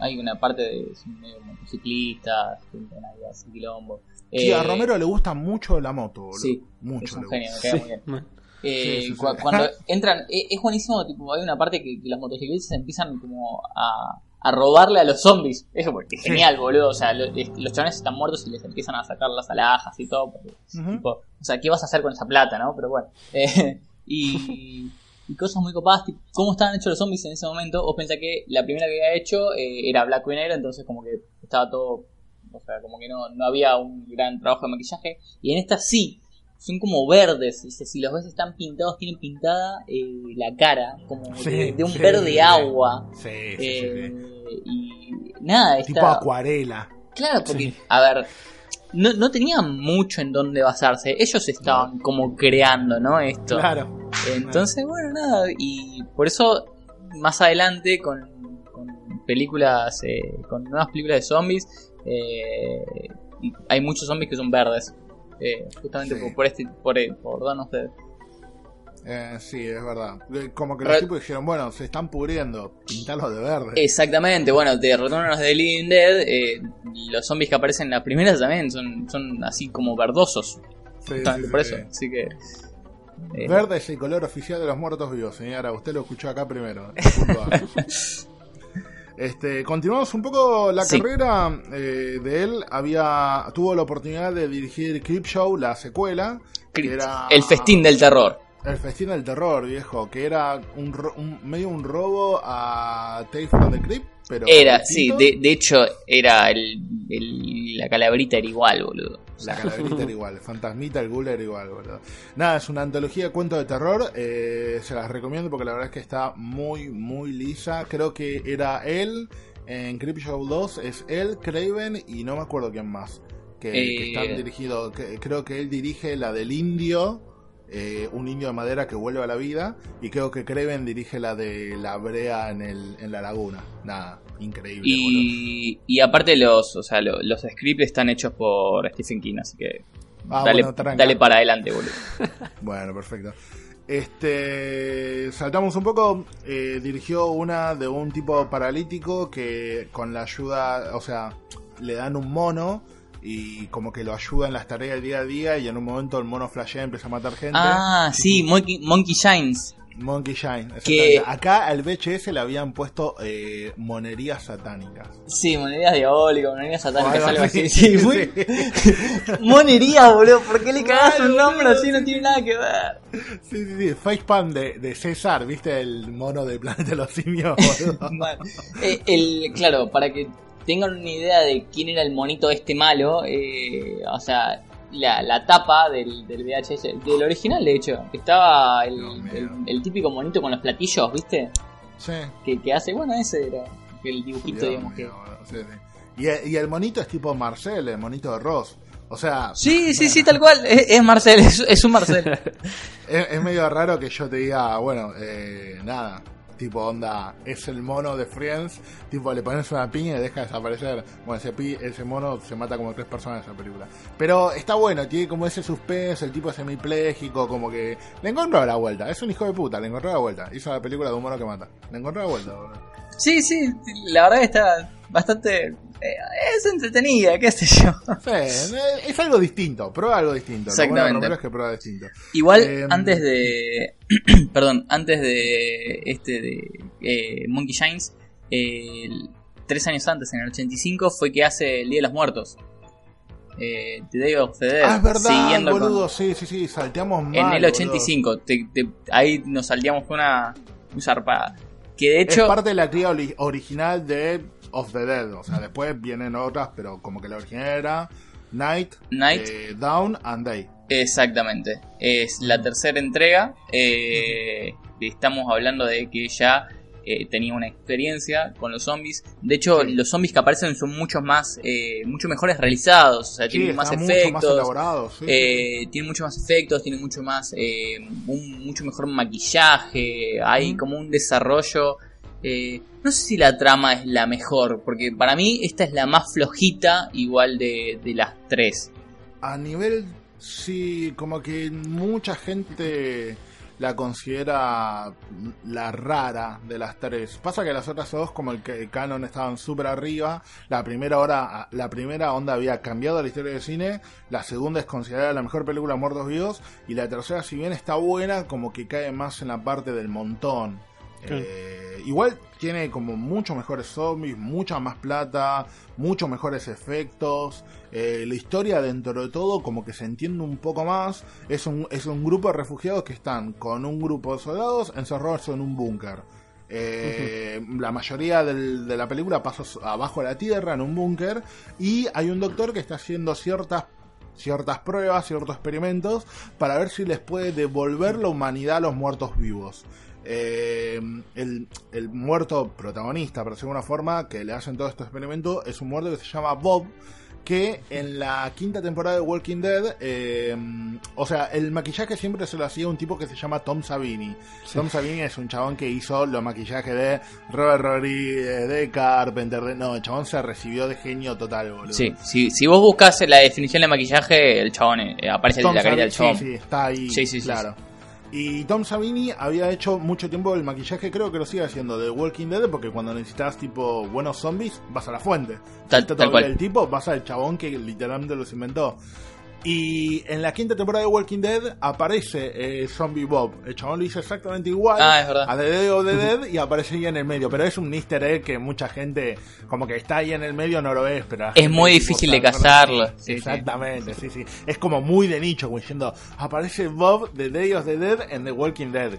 hay una parte de son medio motociclistas, ahí así quilombo. Sí, a Eh, Romero le gusta mucho la moto, boludo. Sí, mucho es un genio, me cae muy bien. Eh, Sí, sí, sí. cua- Cuando entran, eh, es buenísimo, tipo, hay una parte que, que los motociclistas empiezan como a, a robarle a los zombies. Eso porque es Sí. genial, boludo. O sea, lo- es- los chavales están muertos y les empiezan a sacar las alhajas y todo. porque, tipo, o sea, ¿qué vas a hacer con esa plata, no? Pero bueno. Eh, y, y cosas muy copadas, tipo, cómo estaban hechos los zombies en ese momento. Vos pensás que la primera que había hecho eh, era blanco y negro, entonces como que estaba todo... O sea, como que no, no había un gran trabajo de maquillaje. Y en esta sí, son como verdes. ¿viste? Si los ves están pintados, tienen pintada eh, la cara, como Sí, de, de un sí, verde sí. agua. Eh. Y nada, Tipo está. acuarela. Claro, porque, a ver, no, no tenían mucho en dónde basarse. Ellos estaban como creando, ¿no? Esto. Claro. Entonces, bueno, nada. Y por eso, más adelante, con, con películas, eh, con nuevas películas de zombies, eh, hay muchos zombies que son verdes. Eh, justamente Sí. por, por este, por, por Dawn of the Dead. Eh, sí, es verdad. Como que los Re- tipos dijeron, bueno, se están pudriendo, pintarlos de verde. Exactamente, bueno, de Return of the Living Dead, eh, los zombies que aparecen en las primeras también son, son así como verdosos. Sí, por sí, eso. sí. Así que. eh, Verde es el color oficial de los muertos vivos, señora. Usted lo escuchó acá primero. Este, continuamos un poco la Sí. carrera eh, de él. Había tuvo la oportunidad de dirigir Creepshow, la secuela, que era El festín del terror. El festín del terror, viejo, que era un, un- medio un robo a Tales from the Crypt, pero Era, sí, de, de hecho, era el, el- la calabrita era igual, boludo. La calaverita era igual, el fantasmita, el ghoul era igual, boludo. Nada, es una antología de cuentos de terror. eh, se las recomiendo porque la verdad es que está muy, muy lisa. Creo que era él en Creepshow 2, es él, Craven y no me acuerdo quién más. Que, que Eh. están dirigidos. que- creo que él dirige la del indio. Eh, un indio de madera que vuelve a la vida y creo que Craven dirige la de la brea en, el, en la laguna nada increíble. Y, y aparte los, o sea, lo- los scripts están hechos por Stephen King, así que Ah, dale, bueno, dale para adelante, boludo. Bueno, perfecto. Este, saltamos un poco. eh, dirigió una de un tipo paralítico que con la ayuda, o sea, le dan un mono y como que lo ayuda en las tareas del día a día y en un momento el mono flashea empieza a matar gente. Ah, sí, Monkey, Monkey Shines. Monkey Shine. Que-. Acá al VHS le habían puesto eh, monerías satánicas. Sí, monerías diabólicas, monerías satánicas, algo así. así, Sí, muy... sí. monerías, boludo. ¿Por qué le cagás un nombre boludo. así? No tiene nada que ver. Sí, sí, sí. Facepalm de, de César, ¿viste? El mono de Planeta de los Simios, boludo. Eh, el, claro, para que tengan una idea de quién era el monito este malo, eh, o sea, la, la tapa del, del VHS, del original de hecho, estaba el, el, el típico monito con los platillos, ¿viste? Sí. Que, que hace, bueno, ese era el dibujito, Dios digamos que... sí, sí. Y, y el monito es tipo Marcel, el monito de Ross. O sea, Sí, sí, sí, tal cual, es, es Marcel, es, es un Marcel. es, es medio raro que yo te diga, bueno, eh, nada. Tipo, onda, es el mono de Friends. Tipo, le pones una piña y deja desaparecer. Bueno, ese, pi- ese mono se mata como tres personas en esa película. Pero está bueno, tiene como ese suspense, el tipo semipléjico, como que le encontró la vuelta. Es un hijo de puta, le encontró la vuelta. Hizo la película de un mono que mata. Le encontró la vuelta, boludo. Sí, sí, la verdad está bastante... eh, es entretenida, qué sé yo. Es algo distinto, prueba algo distinto. Lo bueno de Exactamente. Es que prueba distinto. Igual, Eh, antes de. perdón, antes de este de eh, Monkey Shines, tres años antes, en el 85, fue que hace el Día de los Muertos. Eh, the Day of the Dead. Ah, es verdad, siguiendo con- boludo, sí, sí, sí, salteamos mal. en el boludo. 85. te- te- ahí nos salíamos con una, una zarpada. Que de Es hecho. parte de la cría original de Of the Dead. O sea, después vienen otras, pero como que la original era Night, Night. eh, Down and Day. Exactamente. Es la tercera entrega. eh, estamos hablando de que ya eh, tenía una experiencia con los zombies. De hecho, Sí. los zombies que aparecen son mucho más, eh, mucho mejores realizados. O sea, Sí, tienen más mucho más efectos. elaborado. Sí, eh, tienen mucho más efectos, tienen mucho más, un mucho mejor maquillaje, hay como un desarrollo. No sé si la trama es la mejor, porque para mí esta es la más flojita, igual de, de las tres. A nivel, sí, como que mucha gente la considera la rara de las tres. Pasa que las otras dos, como el, el canon, estaban súper arriba. La primera hora, la primera onda había cambiado la historia del cine. La segunda es considerada la mejor película Muertos Vivos. Y la tercera, si bien está buena, como que cae más en la parte del montón. Eh, igual tiene como mucho mejores zombies, mucha más plata, muchos mejores efectos. Eh, la historia dentro de todo como que se entiende un poco más. Es un, es un grupo de refugiados que están con un grupo de soldados encerrados en un búnker. Eh, La mayoría del- de la película pasa abajo de la tierra en un búnker y hay un doctor que está haciendo ciertas ciertas pruebas, ciertos experimentos para ver si les puede devolver la humanidad a los muertos vivos. Eh, el, el muerto protagonista, por decirlo de alguna forma, que le hacen todo este experimento, es un muerto que se llama Bob, que en la quinta temporada de Walking Dead, eh, o sea, el maquillaje siempre se lo hacía un tipo que se llama Tom Savini. Tom Savini es un chabón que hizo los maquillajes de Robert Rodriguez, de Carpenter, de... No, el chabón se recibió de genio total, boludo. Sí, si, si vos buscas la definición de maquillaje, el chabón eh, aparece Tom la carita del chabón. Sí, sí, está ahí. Sí, sí, sí, claro. Y Tom Savini había hecho mucho tiempo el maquillaje, creo que lo sigue haciendo de Walking Dead, porque cuando necesitas tipo buenos zombies, vas a la fuente. Tal- tal cual. El tipo, vas al chabón que literalmente los inventó. Y en la quinta temporada de Walking Dead aparece eh, Zombie Bob. El chabón lo hizo exactamente igual Ah, es verdad. a The Dead of the Dead y aparece ahí en el medio. Pero es un easter egg que mucha gente, como que está ahí en el medio, no lo ves. Pero Es muy difícil de cazarlo. Sí, sí. Exactamente, sí, sí. Es como muy de nicho, como diciendo, aparece Bob de Day of the Dead en The Walking Dead.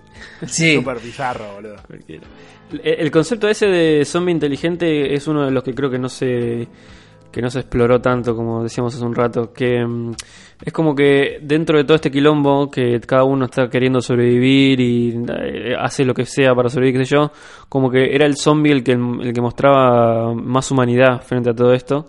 Sí. Súper bizarro, boludo. El concepto ese de zombie inteligente es uno de los que creo que no se que no se exploró tanto como decíamos hace un rato que mm, es como que dentro de todo este quilombo que cada uno está queriendo sobrevivir y eh, hace lo que sea para sobrevivir qué sé yo como que era el zombie el que el que mostraba más humanidad frente a todo esto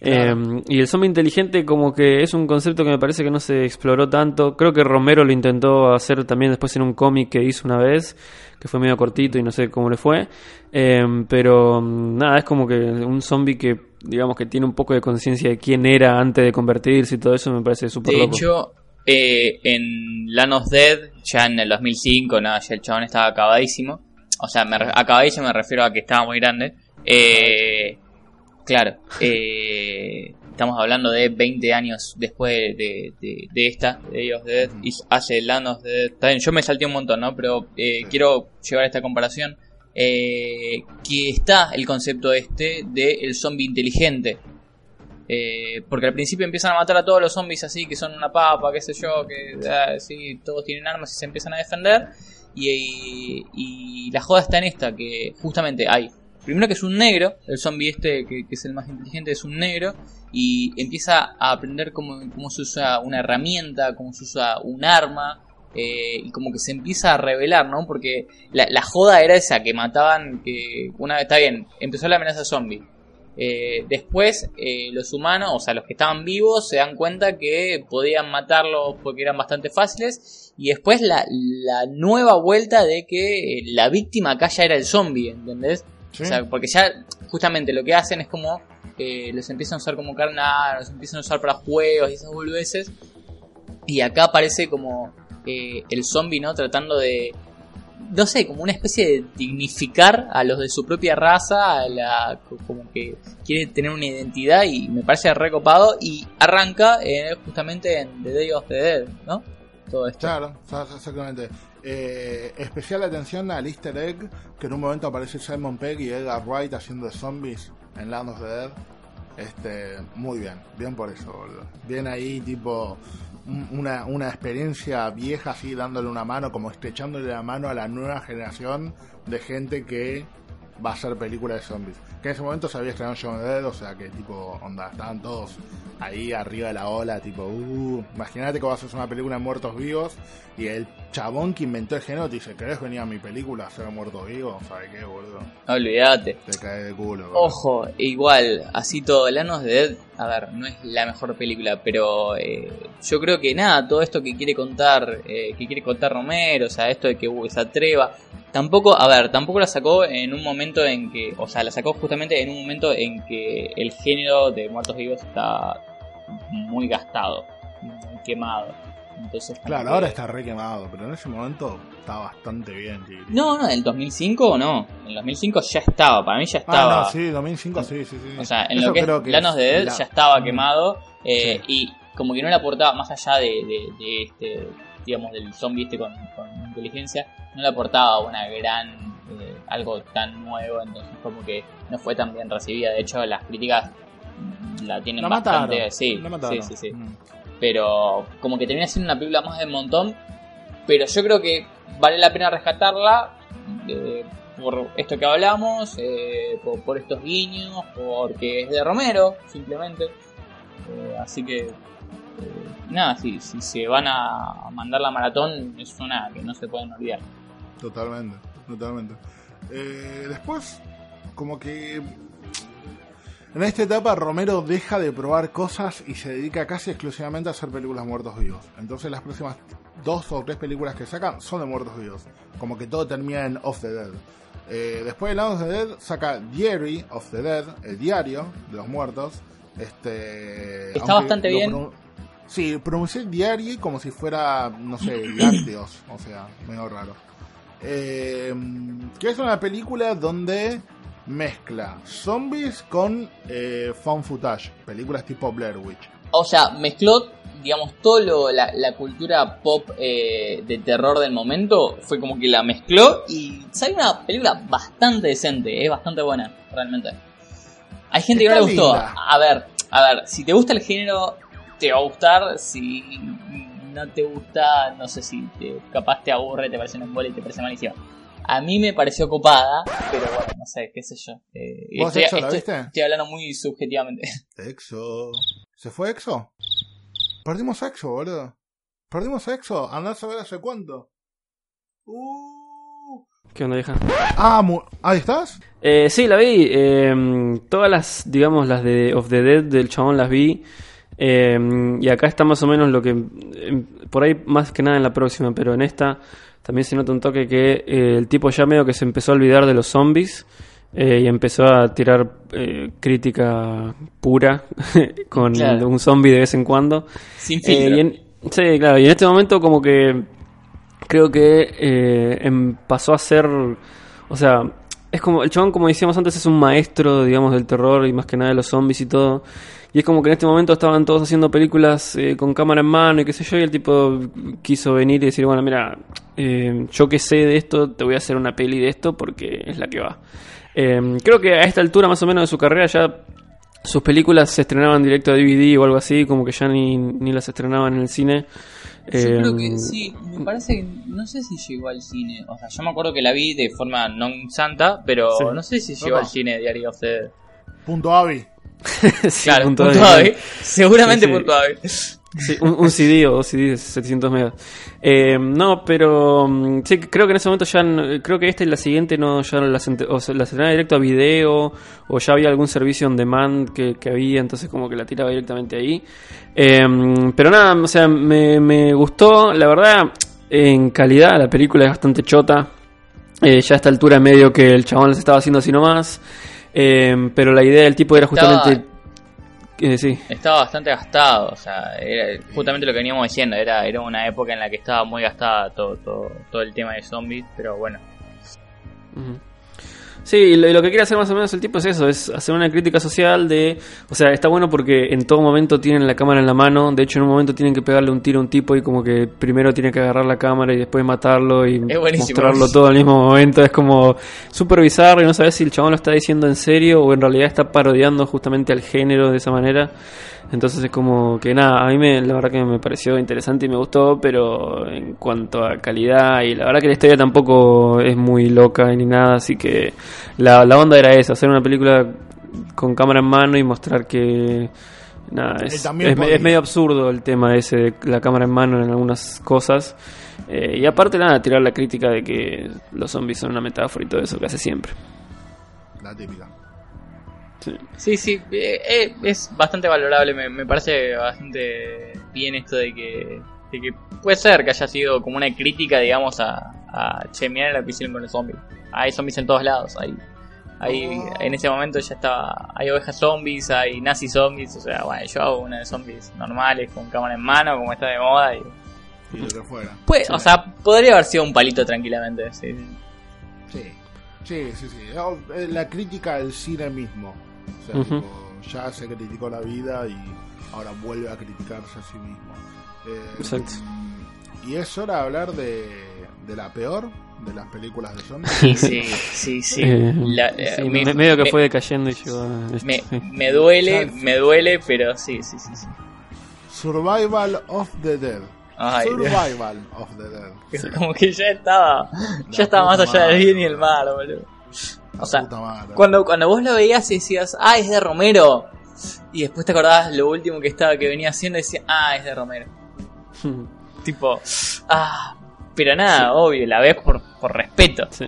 Claro. Eh, y el zombie inteligente como que es un concepto que me parece que no se exploró tanto. Creo que Romero lo intentó hacer también después en un cómic que hizo una vez, que fue medio cortito y no sé cómo le fue. Eh, pero mm, nada, es como que un zombie que digamos que tiene un poco de conciencia de quién era antes de convertirse y todo eso me parece súper De loco. hecho, eh, en Land of Dead, ya en el 2005, nada, ya el chabón estaba acabadísimo. O sea, me acabadísimo me refiero a que estaba muy grande. Eh, claro. Eh, estamos hablando de 20 años después de, de, de esta, de Day of the Dead, y hace Land of the Dead. Bien, yo me salté un montón, ¿no? Pero eh, quiero llevar esta comparación. Eh, que está el concepto este de el zombie inteligente. Eh, porque al principio empiezan a matar a todos los zombies así, que son una papa, qué sé yo, que ah, sí, todos tienen armas y se empiezan a defender. Y, y la joda está en esta, que justamente hay Primero que es un negro, el zombie este que, es el más inteligente es un negro y empieza a aprender cómo, cómo se usa una herramienta, cómo se usa un arma eh, y como que se empieza a revelar, ¿no? Porque la, la joda era esa, que mataban, que una vez, está bien, empezó la amenaza zombie. Eh, después eh, los humanos, o sea, los que estaban vivos, se dan cuenta que podían matarlos porque eran bastante fáciles. Y después la, la nueva vuelta de que la víctima acá ya era el zombie, ¿entendés? Sí. O sea, porque ya justamente lo que hacen es como eh, los empiezan a usar como carnal, los empiezan a usar para juegos y esas boludeces. Y acá aparece como eh, el zombie, ¿no? Tratando de, no sé, como una especie de dignificar a los de su propia raza, a la, como que quiere tener una identidad y me parece recopado. Y arranca eh, justamente en The Day of the Dead, ¿no? Todo esto. Claro, exactamente. Eh, especial atención al easter egg que en un momento aparece Simon Pegg y Edgar Wright haciendo zombies en Land of the Dead. Este, muy bien, bien por eso, boludo. Bien ahí, tipo, un- una, una experiencia vieja así, dándole una mano, como estrechándole la mano a la nueva generación de gente que va a hacer películas de zombies. Que en ese momento se había estrenado the Dead, o sea que tipo, onda, estaban todos ahí arriba de la ola, tipo, uh, imagínate que vas a hacer una película de muertos vivos y el chabón que inventó el género te dice, ¿querés venir a mi película a hacer muertos vivos? ¿Sabes qué, boludo? Olvídate. Te cae de culo, boludo. Ojo, igual, así todo, Lanos de Dead, a ver, no es la mejor película, pero eh, yo creo que nada, todo esto que quiere contar, eh, que quiere contar Romero, o sea, esto de que uh, se atreva, tampoco, a ver, tampoco la sacó en un momento en que, o sea, la sacó justamente en un momento en que el género de muertos vivos está muy gastado, muy quemado. Entonces, Claro, que- ahora está re quemado, pero en ese momento está bastante bien, tío. No, no, en el 2005 no, en el 2005 ya estaba, para mí ya estaba. Ah, no, sí, 2005 sí, sí, sí. O sea, en Eso lo que es Planos de Dead la- ya estaba quemado eh, Sí. y como que no le aportaba más allá de, de- de este, digamos, del zombie este con, con inteligencia, no le aportaba una gran, eh, algo tan nuevo, entonces como que no fue tan bien recibida. De hecho, las críticas la tienen La bastante, mataron. sí, la mataron. sí, sí, sí. Mm. Pero como que termina siendo una película más del montón, pero yo creo que vale la pena rescatarla. eh, por esto que hablamos, eh, por, por estos guiños, porque es de Romero, simplemente. Eh, así que, nada, si, si se van a mandar la maratón, es una que no se pueden olvidar. Totalmente, totalmente. Eh, después, como que en esta etapa Romero deja de probar cosas y se dedica casi exclusivamente a hacer películas muertos vivos. Entonces las próximas dos o tres películas que saca son de muertos vivos. Como que todo termina en Off the Dead. Eh, después de Land of the Dead saca Diary of the Dead, el diario de los muertos. Este, Está bastante bien. pronun- Sí, pronuncié diario como si fuera, no sé, lácteos. o sea, medio raro. Eh, que es una película donde mezcla zombies con eh, found footage, películas tipo Blair Witch. O sea, mezcló, digamos, todo lo, la, la cultura pop eh, de terror del momento, fue como que la mezcló y sale una película bastante decente, es bastante buena, realmente. Hay gente que no le gustó. linda. A ver, a ver, si te gusta el género, te va a gustar. Si no te gusta, no sé si te, capaz te aburre, te parece un embole y te parece malísimo. A mí me pareció copada, pero bueno, no sé, qué sé yo. Eh, ¿Vos estoy, Exo la estoy- viste? estoy hablando muy subjetivamente. Exo. ¿Se fue Exo? Perdimos Exo, boludo. Perdimos Exo. Andás a ver hace cuánto. Uh. ¿Qué onda, vieja? Ah, mu- ¿ahí estás? Eh, sí, la vi. eh, todas las, digamos, las de Of the Dead del chabón las vi. Eh, y acá está más o menos lo que. eh, por ahí más que nada en la próxima, pero en esta también se nota un toque que eh, el tipo ya medio que se empezó a olvidar de los zombies. eh, y empezó a tirar eh, crítica pura con Claro. un zombie de vez en cuando. Sin filtro. y en- sí, claro, y en este momento como que creo que em- pasó a ser, o sea, es como, el chabón como decíamos antes es un maestro, digamos, del terror y más que nada de los zombies y todo, Y es como que en este momento estaban todos haciendo películas eh, con cámara en mano y qué sé yo, y el tipo quiso venir y decir, bueno, mira, eh, yo que sé de esto, te voy a hacer una peli de esto porque es la que va. Eh, creo que a esta altura más o menos de su carrera ya sus películas se estrenaban directo a DVD o algo así, como que ya ni, ni las estrenaban en el cine. Yo creo que sí, me parece que no sé si llegó al cine. O sea, yo me acuerdo que la vi de forma non santa, pero Sí. no sé si llegó Opa. al cine Diario of the Punto Avi. sí, Claro, punto. Seguramente Sí, sí. punto AVE. Sí, un, un CD o dos CD de 700 megas. Eh, no, pero mm, sí, creo que en ese momento ya, creo que esta y la siguiente no ya las, o se- las estrenaba directo a video o ya había algún servicio on demand que, que había, entonces como que la tiraba directamente ahí. Eh, pero nada, o sea, me, me gustó, la verdad, en calidad la película es bastante chota. Eh, ya a esta altura medio que el chabón les estaba haciendo así nomás. Eh, pero la idea del tipo era Estaba- justamente... eh, sí. Estaba bastante gastado, o sea, era justamente lo que veníamos diciendo, era, era una época en la que estaba muy gastada todo, todo, todo el tema de zombies, pero bueno. Ujú. Sí, y lo, que quiere hacer más o menos el tipo es eso, es hacer una crítica social de... O sea, está bueno porque en todo momento tienen la cámara en la mano, de hecho en un momento tienen que pegarle un tiro a un tipo y como que primero tiene que agarrar la cámara y después matarlo y mostrarlo todo al mismo momento, es como súper bizarro y no sabes si el chabón lo está diciendo en serio o en realidad está parodiando justamente al género de esa manera. Entonces es como que nada, a mí me, la verdad que me pareció interesante y me gustó, pero en cuanto a calidad y la verdad que la historia tampoco es muy loca ni nada, así que la, la onda era esa, hacer una película con cámara en mano y mostrar que nada, Él es, es medio absurdo el tema ese de la cámara en mano en algunas cosas. Eh, y aparte nada, tirar la crítica de que los zombies son una metáfora y todo eso que hace siempre. La típica. Sí. Sí, sí, eh, eh, es bastante valorable, me, me parece bastante bien esto de que, de que puede ser que haya sido como una crítica, digamos, a, a che, mirá lo que hicieron con los zombies. Hay zombies en todos lados, hay, hay, Oh. en ese momento ya estaba, hay ovejas zombies, hay nazi zombies, o sea, bueno, yo hago una de zombies normales con cámara en mano, como está de moda, y Y lo que fuera. pues, o sea, podría haber sido un palito tranquilamente, sí. Sí. Sí, sí, sí. Oh, eh, La crítica al cine mismo. Tipo, ya se criticó la vida y ahora vuelve a criticarse a sí mismo. Eh, Exacto. Y es hora de hablar de, de la peor de las películas de zombies. Sí, sí, sí, sí. Eh, La- eh, sí, me- me- medio que me- fue decayendo y llegó a esto, Me, sí. me duele, me duele, pero sí, sí, sí. sí. Survival of the Dead. Ay, Dios. Survival of the Dead. Como que ya estaba, ya estaba más allá del bien y el mal, boludo. O sea, cuando, cuando vos lo veías y decías, ah, es de Romero. Y después te acordabas lo último que estaba que venía haciendo y decías, ah, es de Romero. Tipo, ah, pero nada, obvio, la ves por, por respeto. Sí.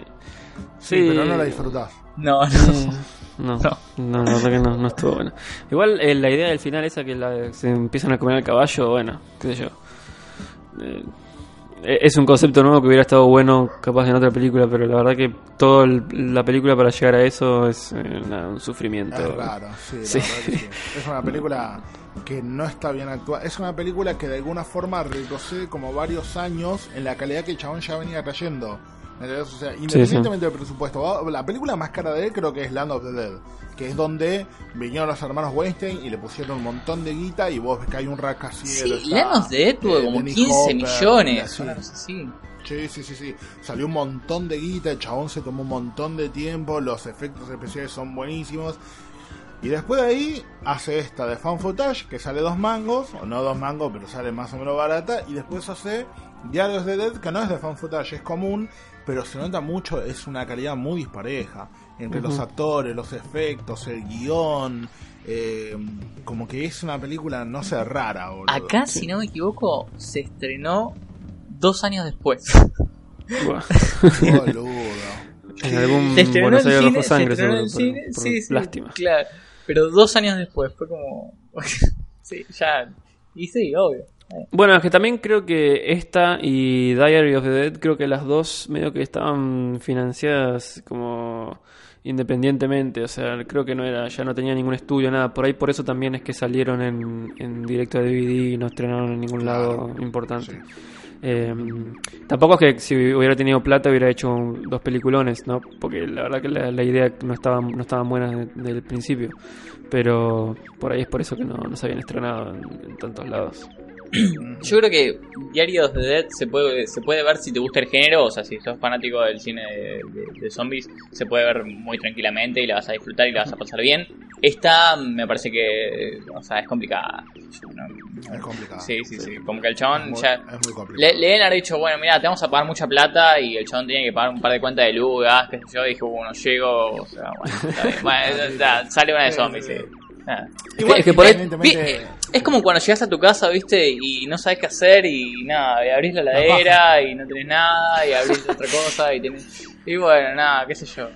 Sí, pero no la disfrutás. No, no. Eh, No, No. no, la verdad que no, no estuvo bueno. Igual eh, la idea del final esa que la- se empiezan a comer al caballo, bueno, qué sé yo. Eh, eh, es un concepto nuevo que hubiera estado bueno capaz en otra película, pero la verdad que toda la película para llegar a eso es eh, un sufrimiento. Es raro, sí. Es una película que no está bien actuada. Es una película que de alguna forma retrocede como varios años en la calidad que el chabón ya venía trayendo. ¿Entendés? O sea, independientemente del presupuesto. La película más cara de él creo que es Land of the Dead. Que es donde vinieron los hermanos Weinstein y le pusieron un montón de guita y vos ves que hay un rascacielos. Sí, Lanos de Dead tuvo eh, como Dennis 15 Hopper, millones. así. Sí, sí, sí, sí. Salió un montón de guita, el chabón se tomó un montón de tiempo, los efectos especiales son buenísimos. Y después de ahí hace esta de fan footage, que sale dos mangos, o no dos mangos, pero sale más o menos barata. Y después hace Diarios de Dead, que no es de fan footage, es común, pero se nota mucho, es una calidad muy dispareja. Entre los actores, los efectos, el guion. eh, como que es una película, no sé, rara, boludo. Acá, si no me equivoco, se estrenó dos años después. Boludo. en algún Se estrenó Buenos en Aires se sangre, estrenó seguro, en por- cine, por sí, sí, lástima. claro. Pero dos años después, fue como... sí, ya... Y sí, obvio. Bueno, es que también creo que esta y Diary of the Dead, creo que las dos medio que estaban financiadas como independientemente, o sea, creo que no era, ya no tenía ningún estudio, nada, por ahí por eso también es que salieron en, en directo de DVD y no estrenaron en ningún lado importante. Sí. Eh, tampoco es que si hubiera tenido plata hubiera hecho un- dos peliculones, ¿no? Porque la verdad que la, la idea no estaba, no estaban buenas de- desde el principio. Pero por ahí es por eso que no, no se habían estrenado en, en tantos lados. Yo creo que Diario of the Dead se puede, se puede ver si te gusta el género, o sea, si sos fanático del cine de, de- de zombies, se puede ver muy tranquilamente y la vas a disfrutar y la vas a pasar bien. Esta me parece que, o sea, es complicada. No- Es complicado. Sí, sí, sí. Como que el chabón muy, ya... es muy complicado. Le, le deben haber dicho, bueno, mira, te vamos a pagar mucha plata y el chabón tenía que pagar un par de cuentas de luz, gas, qué sé yo, y dije, bueno, llego, o sea, bueno, está bien. Bueno, sale una de zombies, sí. Nada. Igual- es que por ahí- evidentemente, Vi- Es como cuando llegas a tu casa, viste, y no sabes qué hacer y nada, y abrís la heladera y no tenés nada, y abrís otra cosa y tenés... Y bueno, nada, qué sé yo.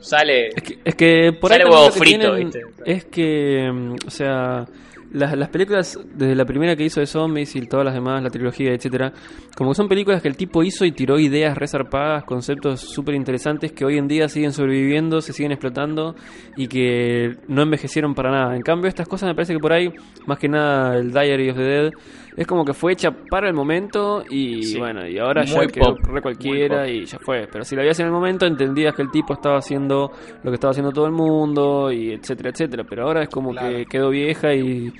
Sale... Es que, es que por Sale ahí huevo frito, tienen ¿viste? es que, mm, o sea, las, las películas, desde la primera que hizo de zombies y todas las demás, la trilogía, etcétera, como que son películas que el tipo hizo y tiró ideas resarpadas, conceptos súper interesantes que hoy en día siguen sobreviviendo, se siguen explotando y que no envejecieron para nada. En cambio, estas cosas me parece que por ahí, más que nada, el Diary of the Dead, es como que fue hecha para el momento y Sí. bueno, y ahora ya quedó re cualquiera y ya fue. Pero si la veías en el momento, entendías que el tipo estaba haciendo lo que estaba haciendo todo el mundo y etcétera, etcétera. Pero ahora es como que quedó vieja y,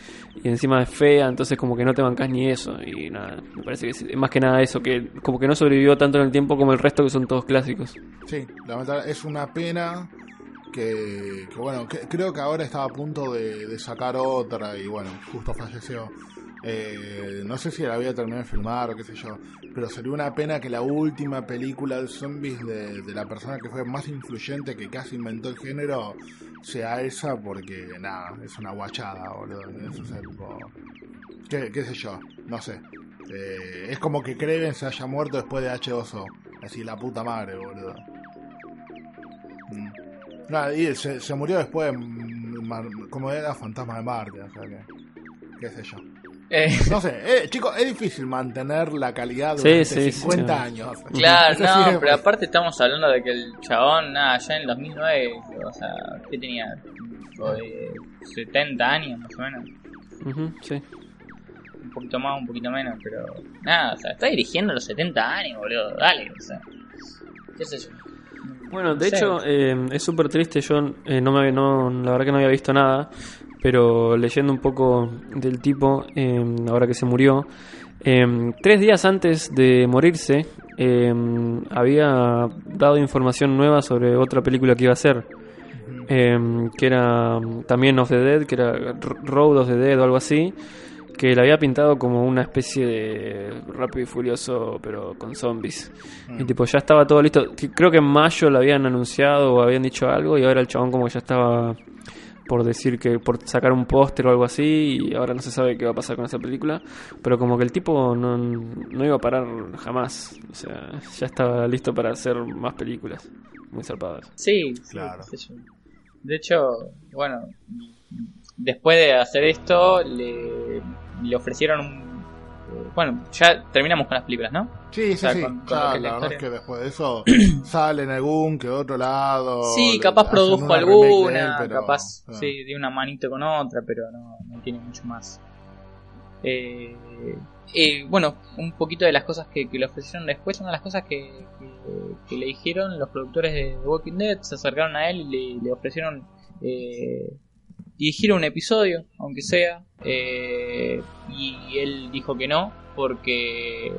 y encima es fea, entonces como que no te bancas ni eso. Y nada, me parece que es más que nada eso, que como que no sobrevivió tanto en el tiempo como el resto que son todos clásicos. Sí, lamentable- es una pena que, que, bueno, que- creo que ahora estaba a punto de, de sacar otra y bueno, justo falleció. Eh, no sé si la había terminado de filmar o qué sé yo, pero sería una pena que la última película de zombies de, la persona que fue más influyente, que casi inventó el género, sea esa porque nada, es una guachada, boludo. Eso es tipo... ¿Qué, sé yo? No sé. Eh, es como que Creven se haya muerto después de H2O. Así, la puta madre, boludo. Mm. Nada, y se, se murió después, mm, como era Fantasma de Marte, o sea que. qué sé yo. Eh, No sé, eh, chicos, es difícil mantener la calidad Sí, durante sí, 50 sí. años. claro, sí no, es- pero aparte estamos hablando de que el chabón, nada, ya en el 2009, o sea, ¿qué tenía? Eh, 70 años más o menos. Ujú, sí. Un poquito más, un poquito menos, pero nada, o sea, está dirigiendo a los 70 años, boludo, dale, o sea, qué sé yo. Bueno, de Sí. hecho, eh, es súper triste. Yo eh, no me había- no, la verdad que no había visto nada, pero leyendo un poco del tipo, eh, ahora que se murió, eh, tres días antes de morirse, eh, había dado información nueva sobre otra película que iba a hacer. que era mm, también of the Dead, que era Road of the Dead o algo así, que la había pintado como una especie de rápido y furioso, pero con zombies. Y tipo, ya estaba todo listo. Creo que en mayo lo habían anunciado o habían dicho algo, y ahora el chabón como que ya estaba por decir que por sacar un póster o algo así, y ahora no se sabe qué va a pasar con esa película. Pero como que el tipo no, no iba a parar jamás. O sea, ya estaba listo para hacer más películas. Muy zarpadas. Sí, Claro. De hecho, bueno, después de hacer esto, le, le ofrecieron un... Bueno, ya terminamos con las películas, ¿no? Sí, O sea, sí. con- con es la la verdad es que después de eso sale en algún que otro lado. Sí, capaz produjo de él, alguna, pero- capaz, ah. sí, dio una manito con otra, pero no, no tiene mucho más. Eh, eh, bueno, un poquito de las cosas que, que le ofrecieron después, una de las cosas que, que- que le dijeron los productores de Walking Dead, se acercaron a él y le, le ofrecieron eh, dirigir un episodio, aunque sea, eh, y él dijo que no, porque,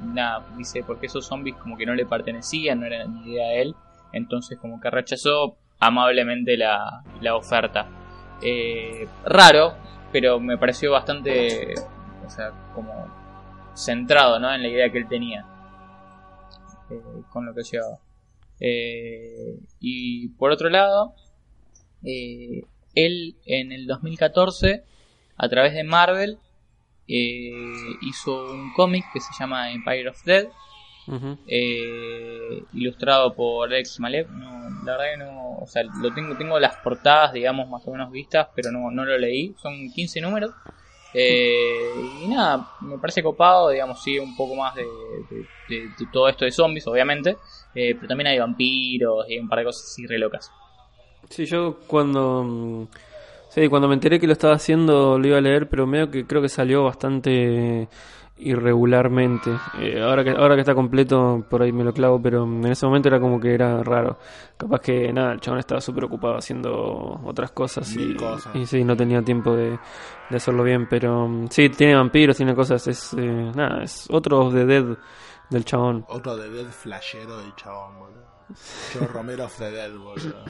nada, dice, porque esos zombies como que no le pertenecían, no era ni idea de él, entonces como que rechazó amablemente la, la oferta. Eh, raro, pero me pareció bastante, o sea, como centrado, ¿no? En la idea que él tenía eh, con lo que llevaba. Y por otro lado, eh, él en el 2014, a través de Marvel, eh, hizo un cómic que se llama Empire of Dead, eh, ilustrado por Alex Malek. No, la verdad que no, o sea, lo tengo, tengo las portadas, digamos, más o menos vistas, pero no, no lo leí. Son 15 números. Eh, y nada, me parece copado, digamos, sigue un poco más de, de- de- de todo esto de zombies, obviamente. eh, pero también hay vampiros y un par de cosas así re locas. Sí, yo cuando. mm, Sí, cuando me enteré que lo estaba haciendo lo iba a leer, pero medio que creo que salió bastante irregularmente. Eh, ahora que ahora que está completo, por ahí me lo clavo, pero en ese momento era como que era raro. Capaz que nada, el chabón estaba súper ocupado haciendo otras cosas y, cosas. y sí, no tenía tiempo de, de hacerlo bien. Pero mm, sí, tiene vampiros, tiene cosas. Es eh, nada, es otro the Dead del chabón. Otro de Dead flashero del chabón, boludo. Yo Romero of the Dead, boludo.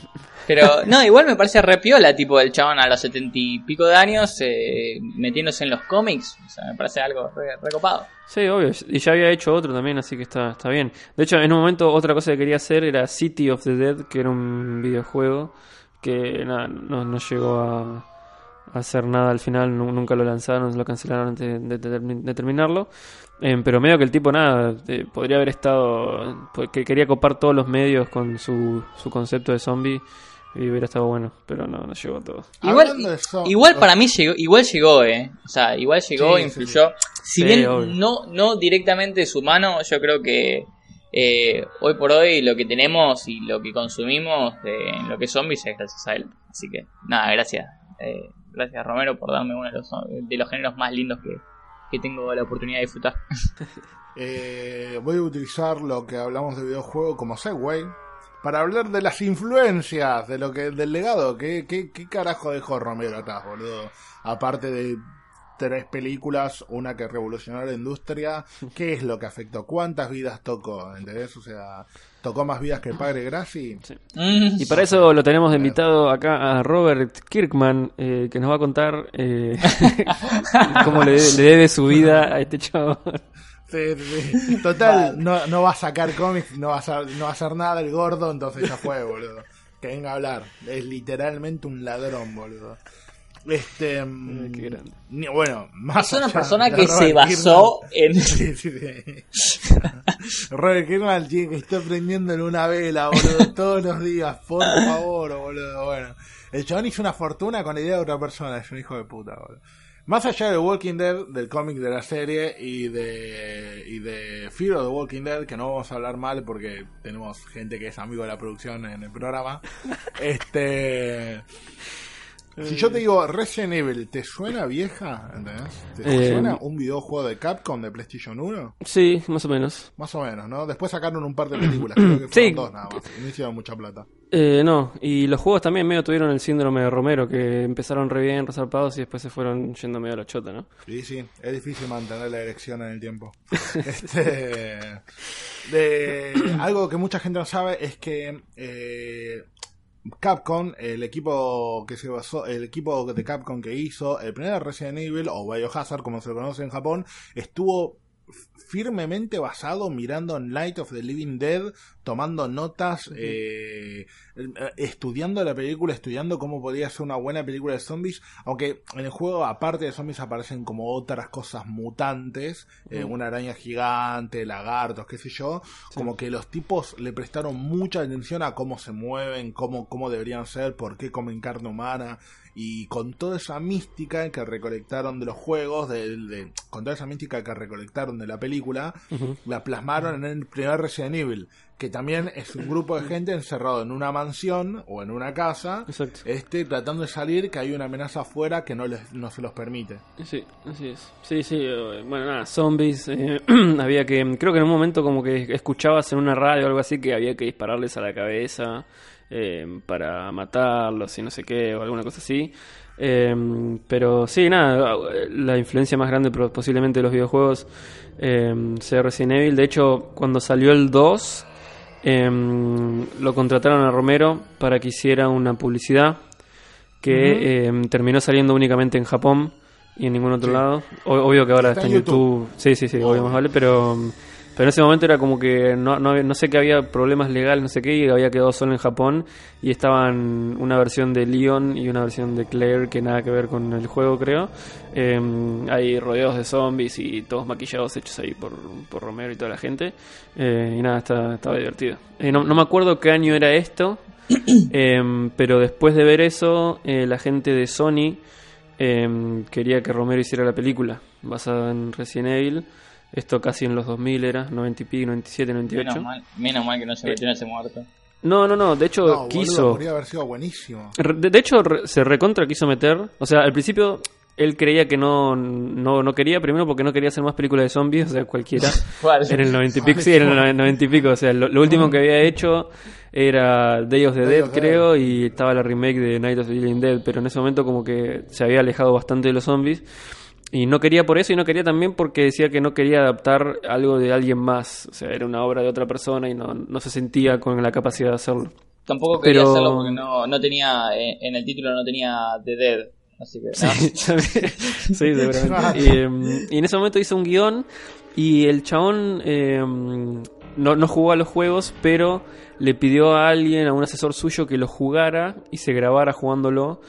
Pero, no, igual me parece repiola, tipo, el chabón a los setenta y pico de años eh, metiéndose en los cómics. O sea, me parece algo re- recopado. Sí, obvio. Y ya había hecho otro también, así que está, está bien. De hecho, en un momento otra cosa que quería hacer era City of the Dead, que era un videojuego que nada, no, no llegó a, hacer nada al final, nu- nunca lo lanzaron, lo cancelaron antes de, de termi- de terminarlo. Eh, pero medio que el tipo nada, eh, podría haber estado, pues, que quería copar todos los medios con su, su concepto de zombie y hubiera estado bueno, pero no, no llegó a todo. Igual, de para mí llegó, igual llegó, eh. O sea, igual llegó, Sí, sí, influyó. Si Sí, bien obvio. no, no directamente su mano, yo creo que eh, hoy por hoy lo que tenemos y lo que consumimos de, en lo que es zombies es gracias a él. Así que, nada, gracias. Eh, gracias Romero por darme uno de los, de los géneros más lindos que, que tengo la oportunidad de disfrutar. Eh, voy a utilizar lo que hablamos de videojuego como segue para hablar de las influencias, de lo que del legado. ¿Qué, qué, qué carajo dejó Romero atrás, boludo? Aparte de tres películas, una que revolucionó la industria, ¿qué es lo que afectó? ¿Cuántas vidas tocó? ¿Entendés? O sea, ¿tocó más vidas que el padre Grassi? Mm, Y para eso lo tenemos invitado acá a Robert Kirkman, eh, que nos va a contar eh, cómo le, le debe su vida a este chavo. Sí, sí, sí. Total, no, no va a sacar cómics, no va a, hacer, no va a hacer nada el gordo, entonces ya fue, boludo. Que venga a hablar. Es literalmente un ladrón, boludo. Este. mm, qué grande. ni- bueno, más es una allá persona de que Robert se basó en... Sí, sí, sí. Robert Kirkman tiene que estar prendiéndole una vela, boludo, todos los días, por favor, boludo. Bueno, el chabón hizo una fortuna con la idea de otra persona, es un hijo de puta, boludo. Más allá de Walking Dead, del cómic de la serie y de, y de Fear of the Walking Dead, que no vamos a hablar mal porque tenemos gente que es amigo de la producción en el programa. Este. Si yo te digo Resident Evil, ¿te suena vieja? ¿Entendés? ¿Te Eh, suena un videojuego de Capcom de PlayStation 1? Sí, más o menos. Más o menos, ¿no? Después sacaron un par de películas, creo que fueron Sí. dos nada más. No hicieron mucha plata. Eh, no, y los juegos también medio tuvieron el síndrome de Romero, que empezaron re bien, resarpados y después se fueron yendo medio a la chota, ¿no? Sí, sí, es difícil mantener la erección en el tiempo. Este, de, algo que mucha gente no sabe es que eh, Capcom, el equipo que se basó, el equipo de Capcom que hizo el primer Resident Evil o Biohazard, como se lo conoce en Japón, estuvo firmemente basado mirando Night of the Living Dead, tomando notas, eh, estudiando la película, estudiando cómo podría ser una buena película de zombies, aunque en el juego aparte de zombies aparecen como otras cosas mutantes, eh, una araña gigante, lagartos, qué sé yo, como que los tipos le prestaron mucha atención a cómo se mueven, cómo, cómo deberían ser, por qué comen carne humana, y con toda esa mística que recolectaron de los juegos, de, de- con toda esa mística que recolectaron de la película, la plasmaron en el primer Resident Evil, que también es un grupo de gente encerrado en una mansión o en una casa, Exacto. este tratando de salir, que hay una amenaza afuera que no les no se los permite. Sí, así es. Sí, sí, eh, bueno, nada, zombies. eh, había que, creo que en un momento como que escuchabas en una radio o algo así que había que dispararles a la cabeza eh, para matarlos y no sé qué, o alguna cosa así. Eh, pero sí, nada, la influencia más grande posiblemente de los videojuegos eh, sea Resident Evil. De hecho, cuando salió el 2, eh, lo contrataron a Romero para que hiciera una publicidad que eh, terminó saliendo únicamente en Japón y en ningún otro Sí. lado. O- obvio que ahora Está está, en en YouTube. Sí, sí, sí, obvio más vale, pero, pero en ese momento era como que no, no, no sé que había problemas legales, no sé qué, y había quedado solo en Japón y estaban una versión de Leon y una versión de Claire que nada que ver con el juego, creo. Eh, hay rodeos de zombies y todos maquillados hechos ahí por, por Romero y toda la gente. Eh, y nada, está- estaba divertido. Eh, no, no me acuerdo qué año era esto. Em, pero después de ver eso, eh, la gente de Sony em, quería que Romero hiciera la película basada en Resident Evil. Esto casi en los 2000 era, 90 y pico, 97, 98. Menos mal, menos mal que no se metió en ese muerto. No, no, no, de hecho No, boludo, quiso. podría haber sido buenísimo. De, de hecho, re- se recontra quiso meter. O sea, al principio él creía que no, no, no quería, primero porque no quería hacer más películas de zombies, o sea, cualquiera. ¿Cuál? En el 90 y pico, sí, en el 90 y pico. O sea, lo, lo último que había hecho era Day of the Day Dead, of creo, y estaba la remake de Night of the Living Dead, pero en ese momento como que se había alejado bastante de los zombies. Y no quería por eso y no quería también porque decía que no quería adaptar algo de alguien más. O sea, era una obra de otra persona y no, no se sentía con la capacidad de hacerlo. Tampoco quería Pero- hacerlo porque no, no tenía, en, el título no tenía The Dead. Así que, ¿no? Sí. Sí, seguramente. Y, em, y en ese momento hizo un guion y el chabón em, no, no jugó a los juegos, pero le pidió a alguien, a un asesor suyo, que lo jugara y se grabara jugándolo.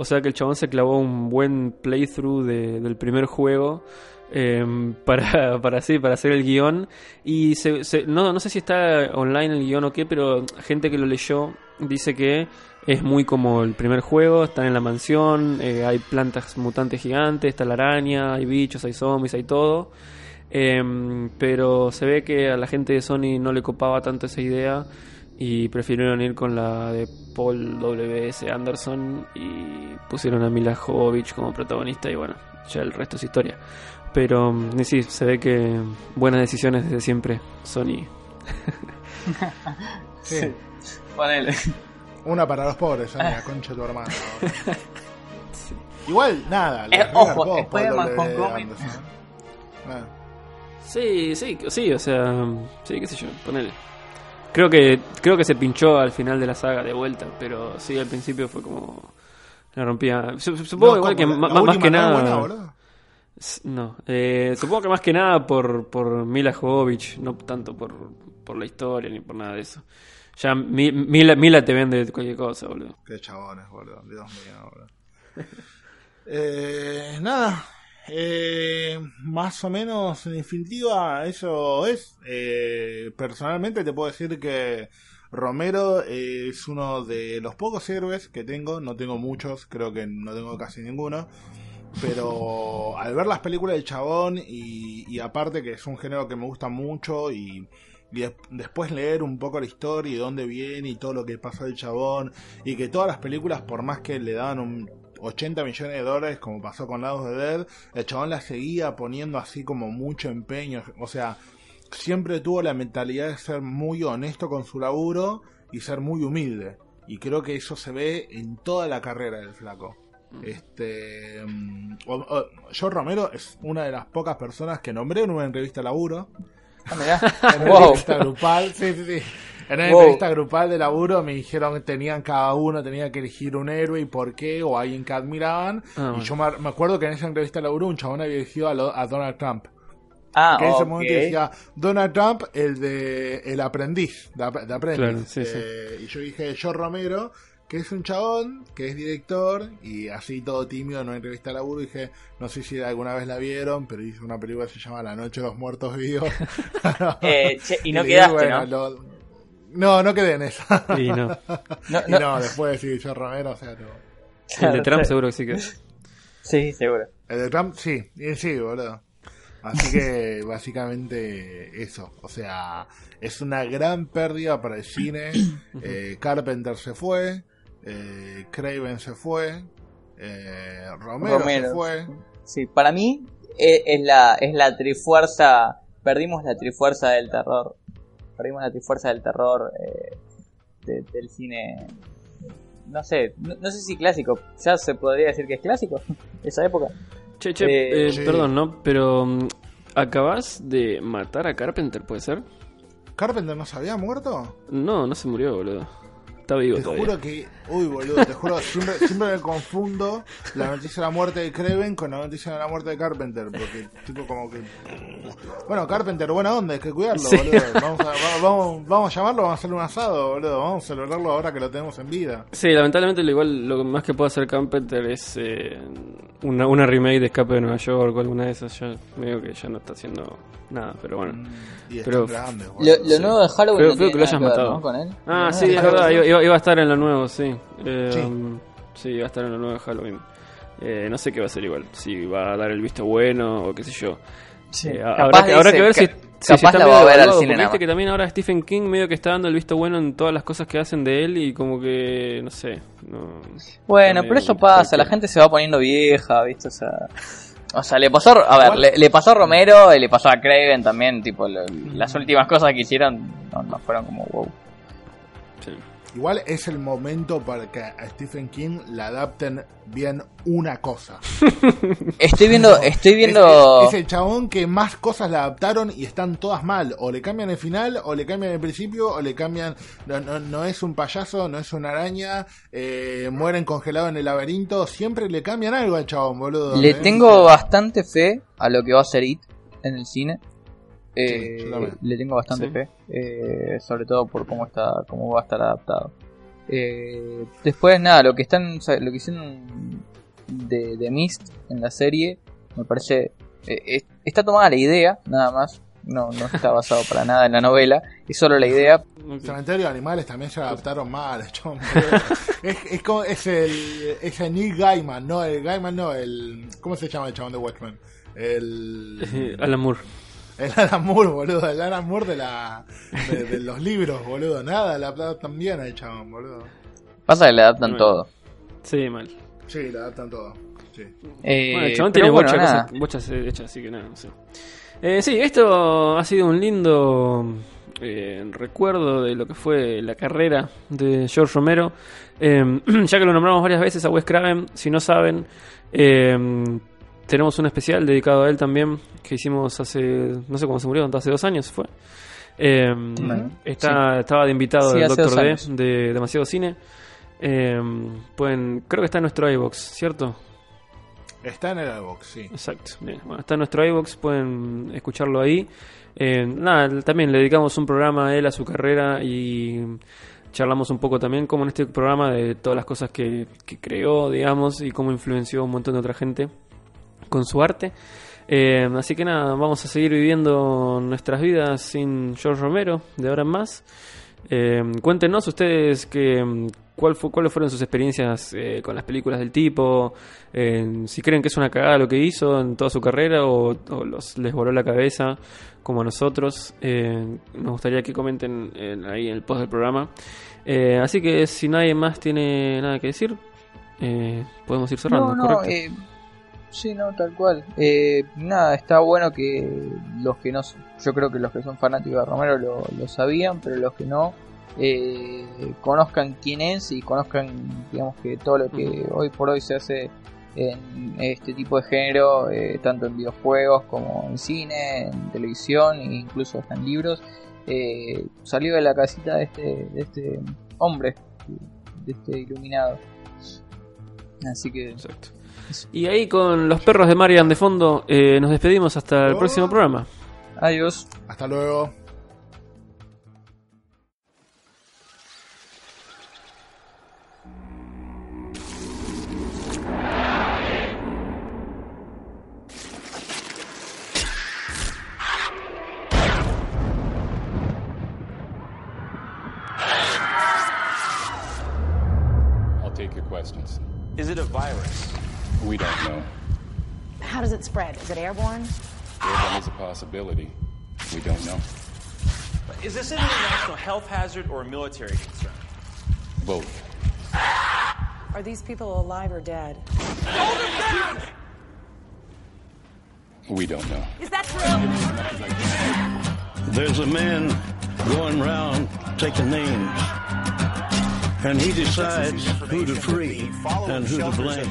O sea que el chabón se clavó un buen playthrough de- del primer juego. em, para, para, sí, para hacer el guion y se, se- no, no sé si está online el guion o qué pero gente que lo leyó dice que es muy como el primer juego, están en la mansión, eh, hay plantas mutantes gigantes, está la araña, hay bichos, hay zombies, hay todo. Em, pero se ve que a la gente de Sony no le copaba tanto esa idea y prefirieron ir con la de Paul W.S. Anderson y pusieron a Mila Jovovich como protagonista y bueno, ya el resto es historia. Pero mm, sí, se ve que buenas decisiones desde siempre, Sony. Sí. Ponele. Una para los pobres, Sony, la concha de tu hermano. Igual, nada. Eh, ojo, Pop, Pablo de. Anderson. Ah. Sí, sí, sí, o sea, sí, qué sé yo, ponele. Creo que creo que se pinchó al final de la saga de vuelta, pero sí, al principio fue como la rompía. Su- su- Supongo No, igual que ¿cómo? ma- La más, que nada. buena, no, eh, supongo que más que nada por por Mila Jovovich, no tanto por por la historia ni por nada de eso. Ya Mi- Mila, Mila te vende cualquier cosa, boludo. Qué chabones, boludo. Dios mío, boludo. eh, nada. Eh, más o menos, en definitiva, eso es. Eh, personalmente te puedo decir que Romero es uno de los pocos héroes que tengo. No tengo muchos, creo que no tengo casi ninguno. Pero al ver las películas del chabón y, aparte que es un género que me gusta mucho y, y des- después leer un poco la historia y dónde viene y todo lo que pasó del chabón y que todas las películas por más que le daban un 80 millones de dólares como pasó con Lados de Dead, el chabón la seguía poniendo así como mucho empeño, o sea, siempre tuvo la mentalidad de ser muy honesto con su laburo y ser muy humilde. Y creo que eso se ve en toda la carrera del flaco. Este, mm, o- George Romero es una de las pocas personas que nombré en una entrevista laburo. Ah. En una wow. entrevista grupal, sí, sí, sí. En una Wow. entrevista grupal de laburo me dijeron que tenían cada uno, tenía que elegir un héroe y por qué, o alguien que admiraban. Ah, y yo me, me acuerdo que en esa entrevista de laburo un chabón había elegido a, lo- a Donald Trump. Ah, que en ese momento decía Donald Trump, el de el aprendiz, de, de aprendiz. Claro, sí, sí. Eh, Y yo dije George Romero, que es un chabón, que es director, y así todo tímido en una entrevista de laburo, dije, no sé si alguna vez la vieron, pero hizo una película que se llama La Noche de los Muertos Vivos. Eh, che, y no dije, quedaste, bueno, ¿no? lo- no, no quedé en esa. Y no. No, y no. después de George Romero, o sea, no. El de Trump seguro que sí que. Sí, seguro. El de Trump, sí, sí, boludo. Así que básicamente eso, o sea, es una gran pérdida para el cine. Eh, Carpenter se fue, eh, Craven se fue, eh, Romero, Romero. se fue. Sí, para mí eh, es la, es la trifuerza. Perdimos la trifuerza del terror. Perdimos la trifuerza del terror eh, de- del cine. No sé, no, no sé si clásico. Ya se podría decir que es clásico. Esa época. Che, che, Eh, eh, sí. perdón, ¿no? Pero mm, acabas de matar a Carpenter, ¿puede ser? ¿Carpenter no se había muerto? No, no se murió, boludo. Está vivo Te todavía. juro que, uy boludo, te juro, siempre, siempre me confundo la noticia de la muerte de Craven con la noticia de la muerte de Carpenter, porque tipo como que... Bueno, Carpenter, buena onda, hay que cuidarlo, Sí. boludo. Vamos a, va- vamos, vamos a llamarlo, vamos a hacerle un asado, boludo, vamos a celebrarlo ahora que lo tenemos en vida. Sí, lamentablemente lo igual lo más que puede hacer Carpenter es eh, una, una remake de Escape de Nueva York o alguna de esas. Ya veo que ya no está haciendo nada, pero bueno. Y es Pero- grande, Lo, boludo. lo sí. nuevo de Halloween. Creo- no creo tiene que lo hayas ver, matado. ¿no? Con él. Ah, sí, es de verdad, iba, iba a estar en lo nuevo, sí. Eh, Sí. sí, iba a estar en lo nuevo de Halloween. Eh, no sé qué va a ser igual, si va a dar el visto bueno o qué sé yo. Sí, Eh, habrá, que, habrá dice que ver si, ca- está la medio a ver al cine viste que también ahora Stephen King medio que está dando el visto bueno en todas las cosas que hacen de él y como que, no sé. No, Bueno, pero eso pasa, la gente se va poniendo vieja, ¿viste? O sea, o sea le pasó, a ver, le, le pasó a Romero y le pasó a Craven también, tipo, lo- las últimas cosas que hicieron no, no fueron como wow. sí. Igual es el momento para que a Stephen King le adapten bien una cosa. Estoy viendo, estoy Es- viendo... Es, es el chabón que más cosas le adaptaron y están todas mal. O le cambian el final, o le cambian el principio, o le cambian. No, no, no es un payaso, no es una araña. eh, mueren congelados en el laberinto. Siempre le cambian algo al chabón, boludo. Le ¿eh? tengo bastante fe a lo que va a ser It en el cine. Eh, Sí, le tengo bastante Sí. fe, eh, sobre todo por cómo está, cómo va a estar adaptado. Eh, después nada, lo que están, o sea, lo que hicieron de, de Mist en la serie, me parece, eh, es- está tomada la idea, nada más. No, no está basado para nada en la novela, es solo la idea. Cementerio de Animales también se adaptaron mal, es, es, como, es el. Es el Neil Gaiman, no, el Gaiman no, el. ¿Cómo se llama el chabón de Watchmen? El. Alan Moore. El Alan Moore, boludo. El Alan Moore de, la, de, de los libros, boludo. Nada, la adaptan bien al chabón, boludo. Pasa que le adaptan Bueno. todo. Sí, mal. Sí, la adaptan todo. Sí. Eh, Bueno, el chabón tiene bueno, nada. cosas- bochas eh, hechas, así que nada, no sé. Eh, sí, esto ha sido un lindo eh, recuerdo de lo que fue la carrera de George Romero. Eh, ya que lo nombramos varias veces a Wes Craven, si no saben, eh, tenemos un especial dedicado a él también que hicimos hace, no sé cuándo se murió, hace dos años fue. Eh, está, Estaba de invitado Sí, el Doctor D de Demasiado Cine. Eh, pueden, creo que está en nuestro iBox, ¿cierto? Está en el iVoox, sí. Exacto. Bien. Bueno, está en nuestro iBox, pueden escucharlo ahí. Eh, nada, también le dedicamos un programa a él, a su carrera y charlamos un poco también, como en este programa, de todas las cosas que, que creó, digamos, y cómo influenció a un montón de otra gente con su arte. Eh, así que nada, vamos a seguir viviendo nuestras vidas sin George Romero de ahora en más. Eh, cuéntenos ustedes que, cuál fue, cuáles fueron sus experiencias eh, con las películas del tipo, eh, si creen que es una cagada lo que hizo en toda su carrera o, o los, les voló la cabeza como a nosotros. Eh, nos gustaría que comenten en- ahí en el post del programa. Eh, así que si nadie más tiene nada que decir, eh, podemos ir cerrando, No, no, ¿correcto? Sí, no, tal cual. Eh, nada, está bueno que los que no, yo creo que los que son fanáticos de Romero lo, lo sabían, pero los que no, eh, conozcan quién es y conozcan, digamos que todo lo que hoy por hoy se hace en este tipo de género, eh, tanto en videojuegos como en cine, en televisión e incluso hasta en libros, eh, salió de la casita de este, de este hombre, de este iluminado. Así que Exacto. Y ahí con los perros de Marian de fondo, eh, nos despedimos hasta el Oh. próximo programa. adiós. Hasta luego. Airborne? Airborne is a possibility. We don't know. Is this an international health hazard or a military concern? Both. Are these people alive or dead? Hold them down! We don't know. Is that true? There's a man going round taking names, and he decides who to free and who to blame.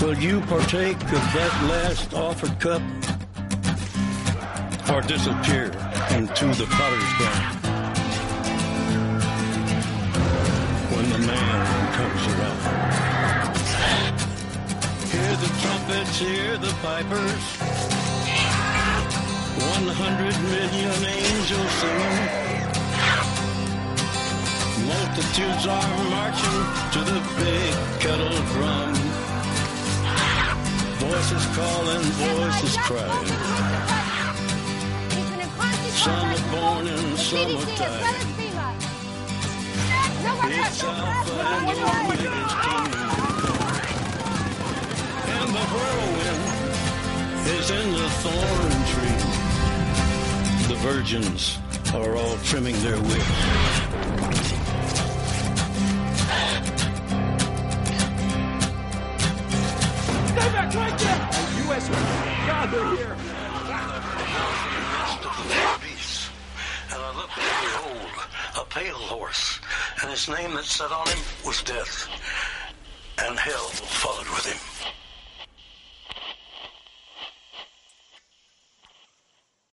Will you partake of that last offered cup or disappear into the potter's ground when the man comes around? Hear the trumpets, hear the pipers. One hundred million angels singing. Multitudes are marching to the big kettle drum. Voices calling, voices crying. Some are born are dying. It's Alpha and Omega's kingdom. And the whirlwind is in the thorn tree. The virgins are all trimming their wicks. They're here. And I looked, and behold, a pale horse, and his name that sat on him was Death, and Hell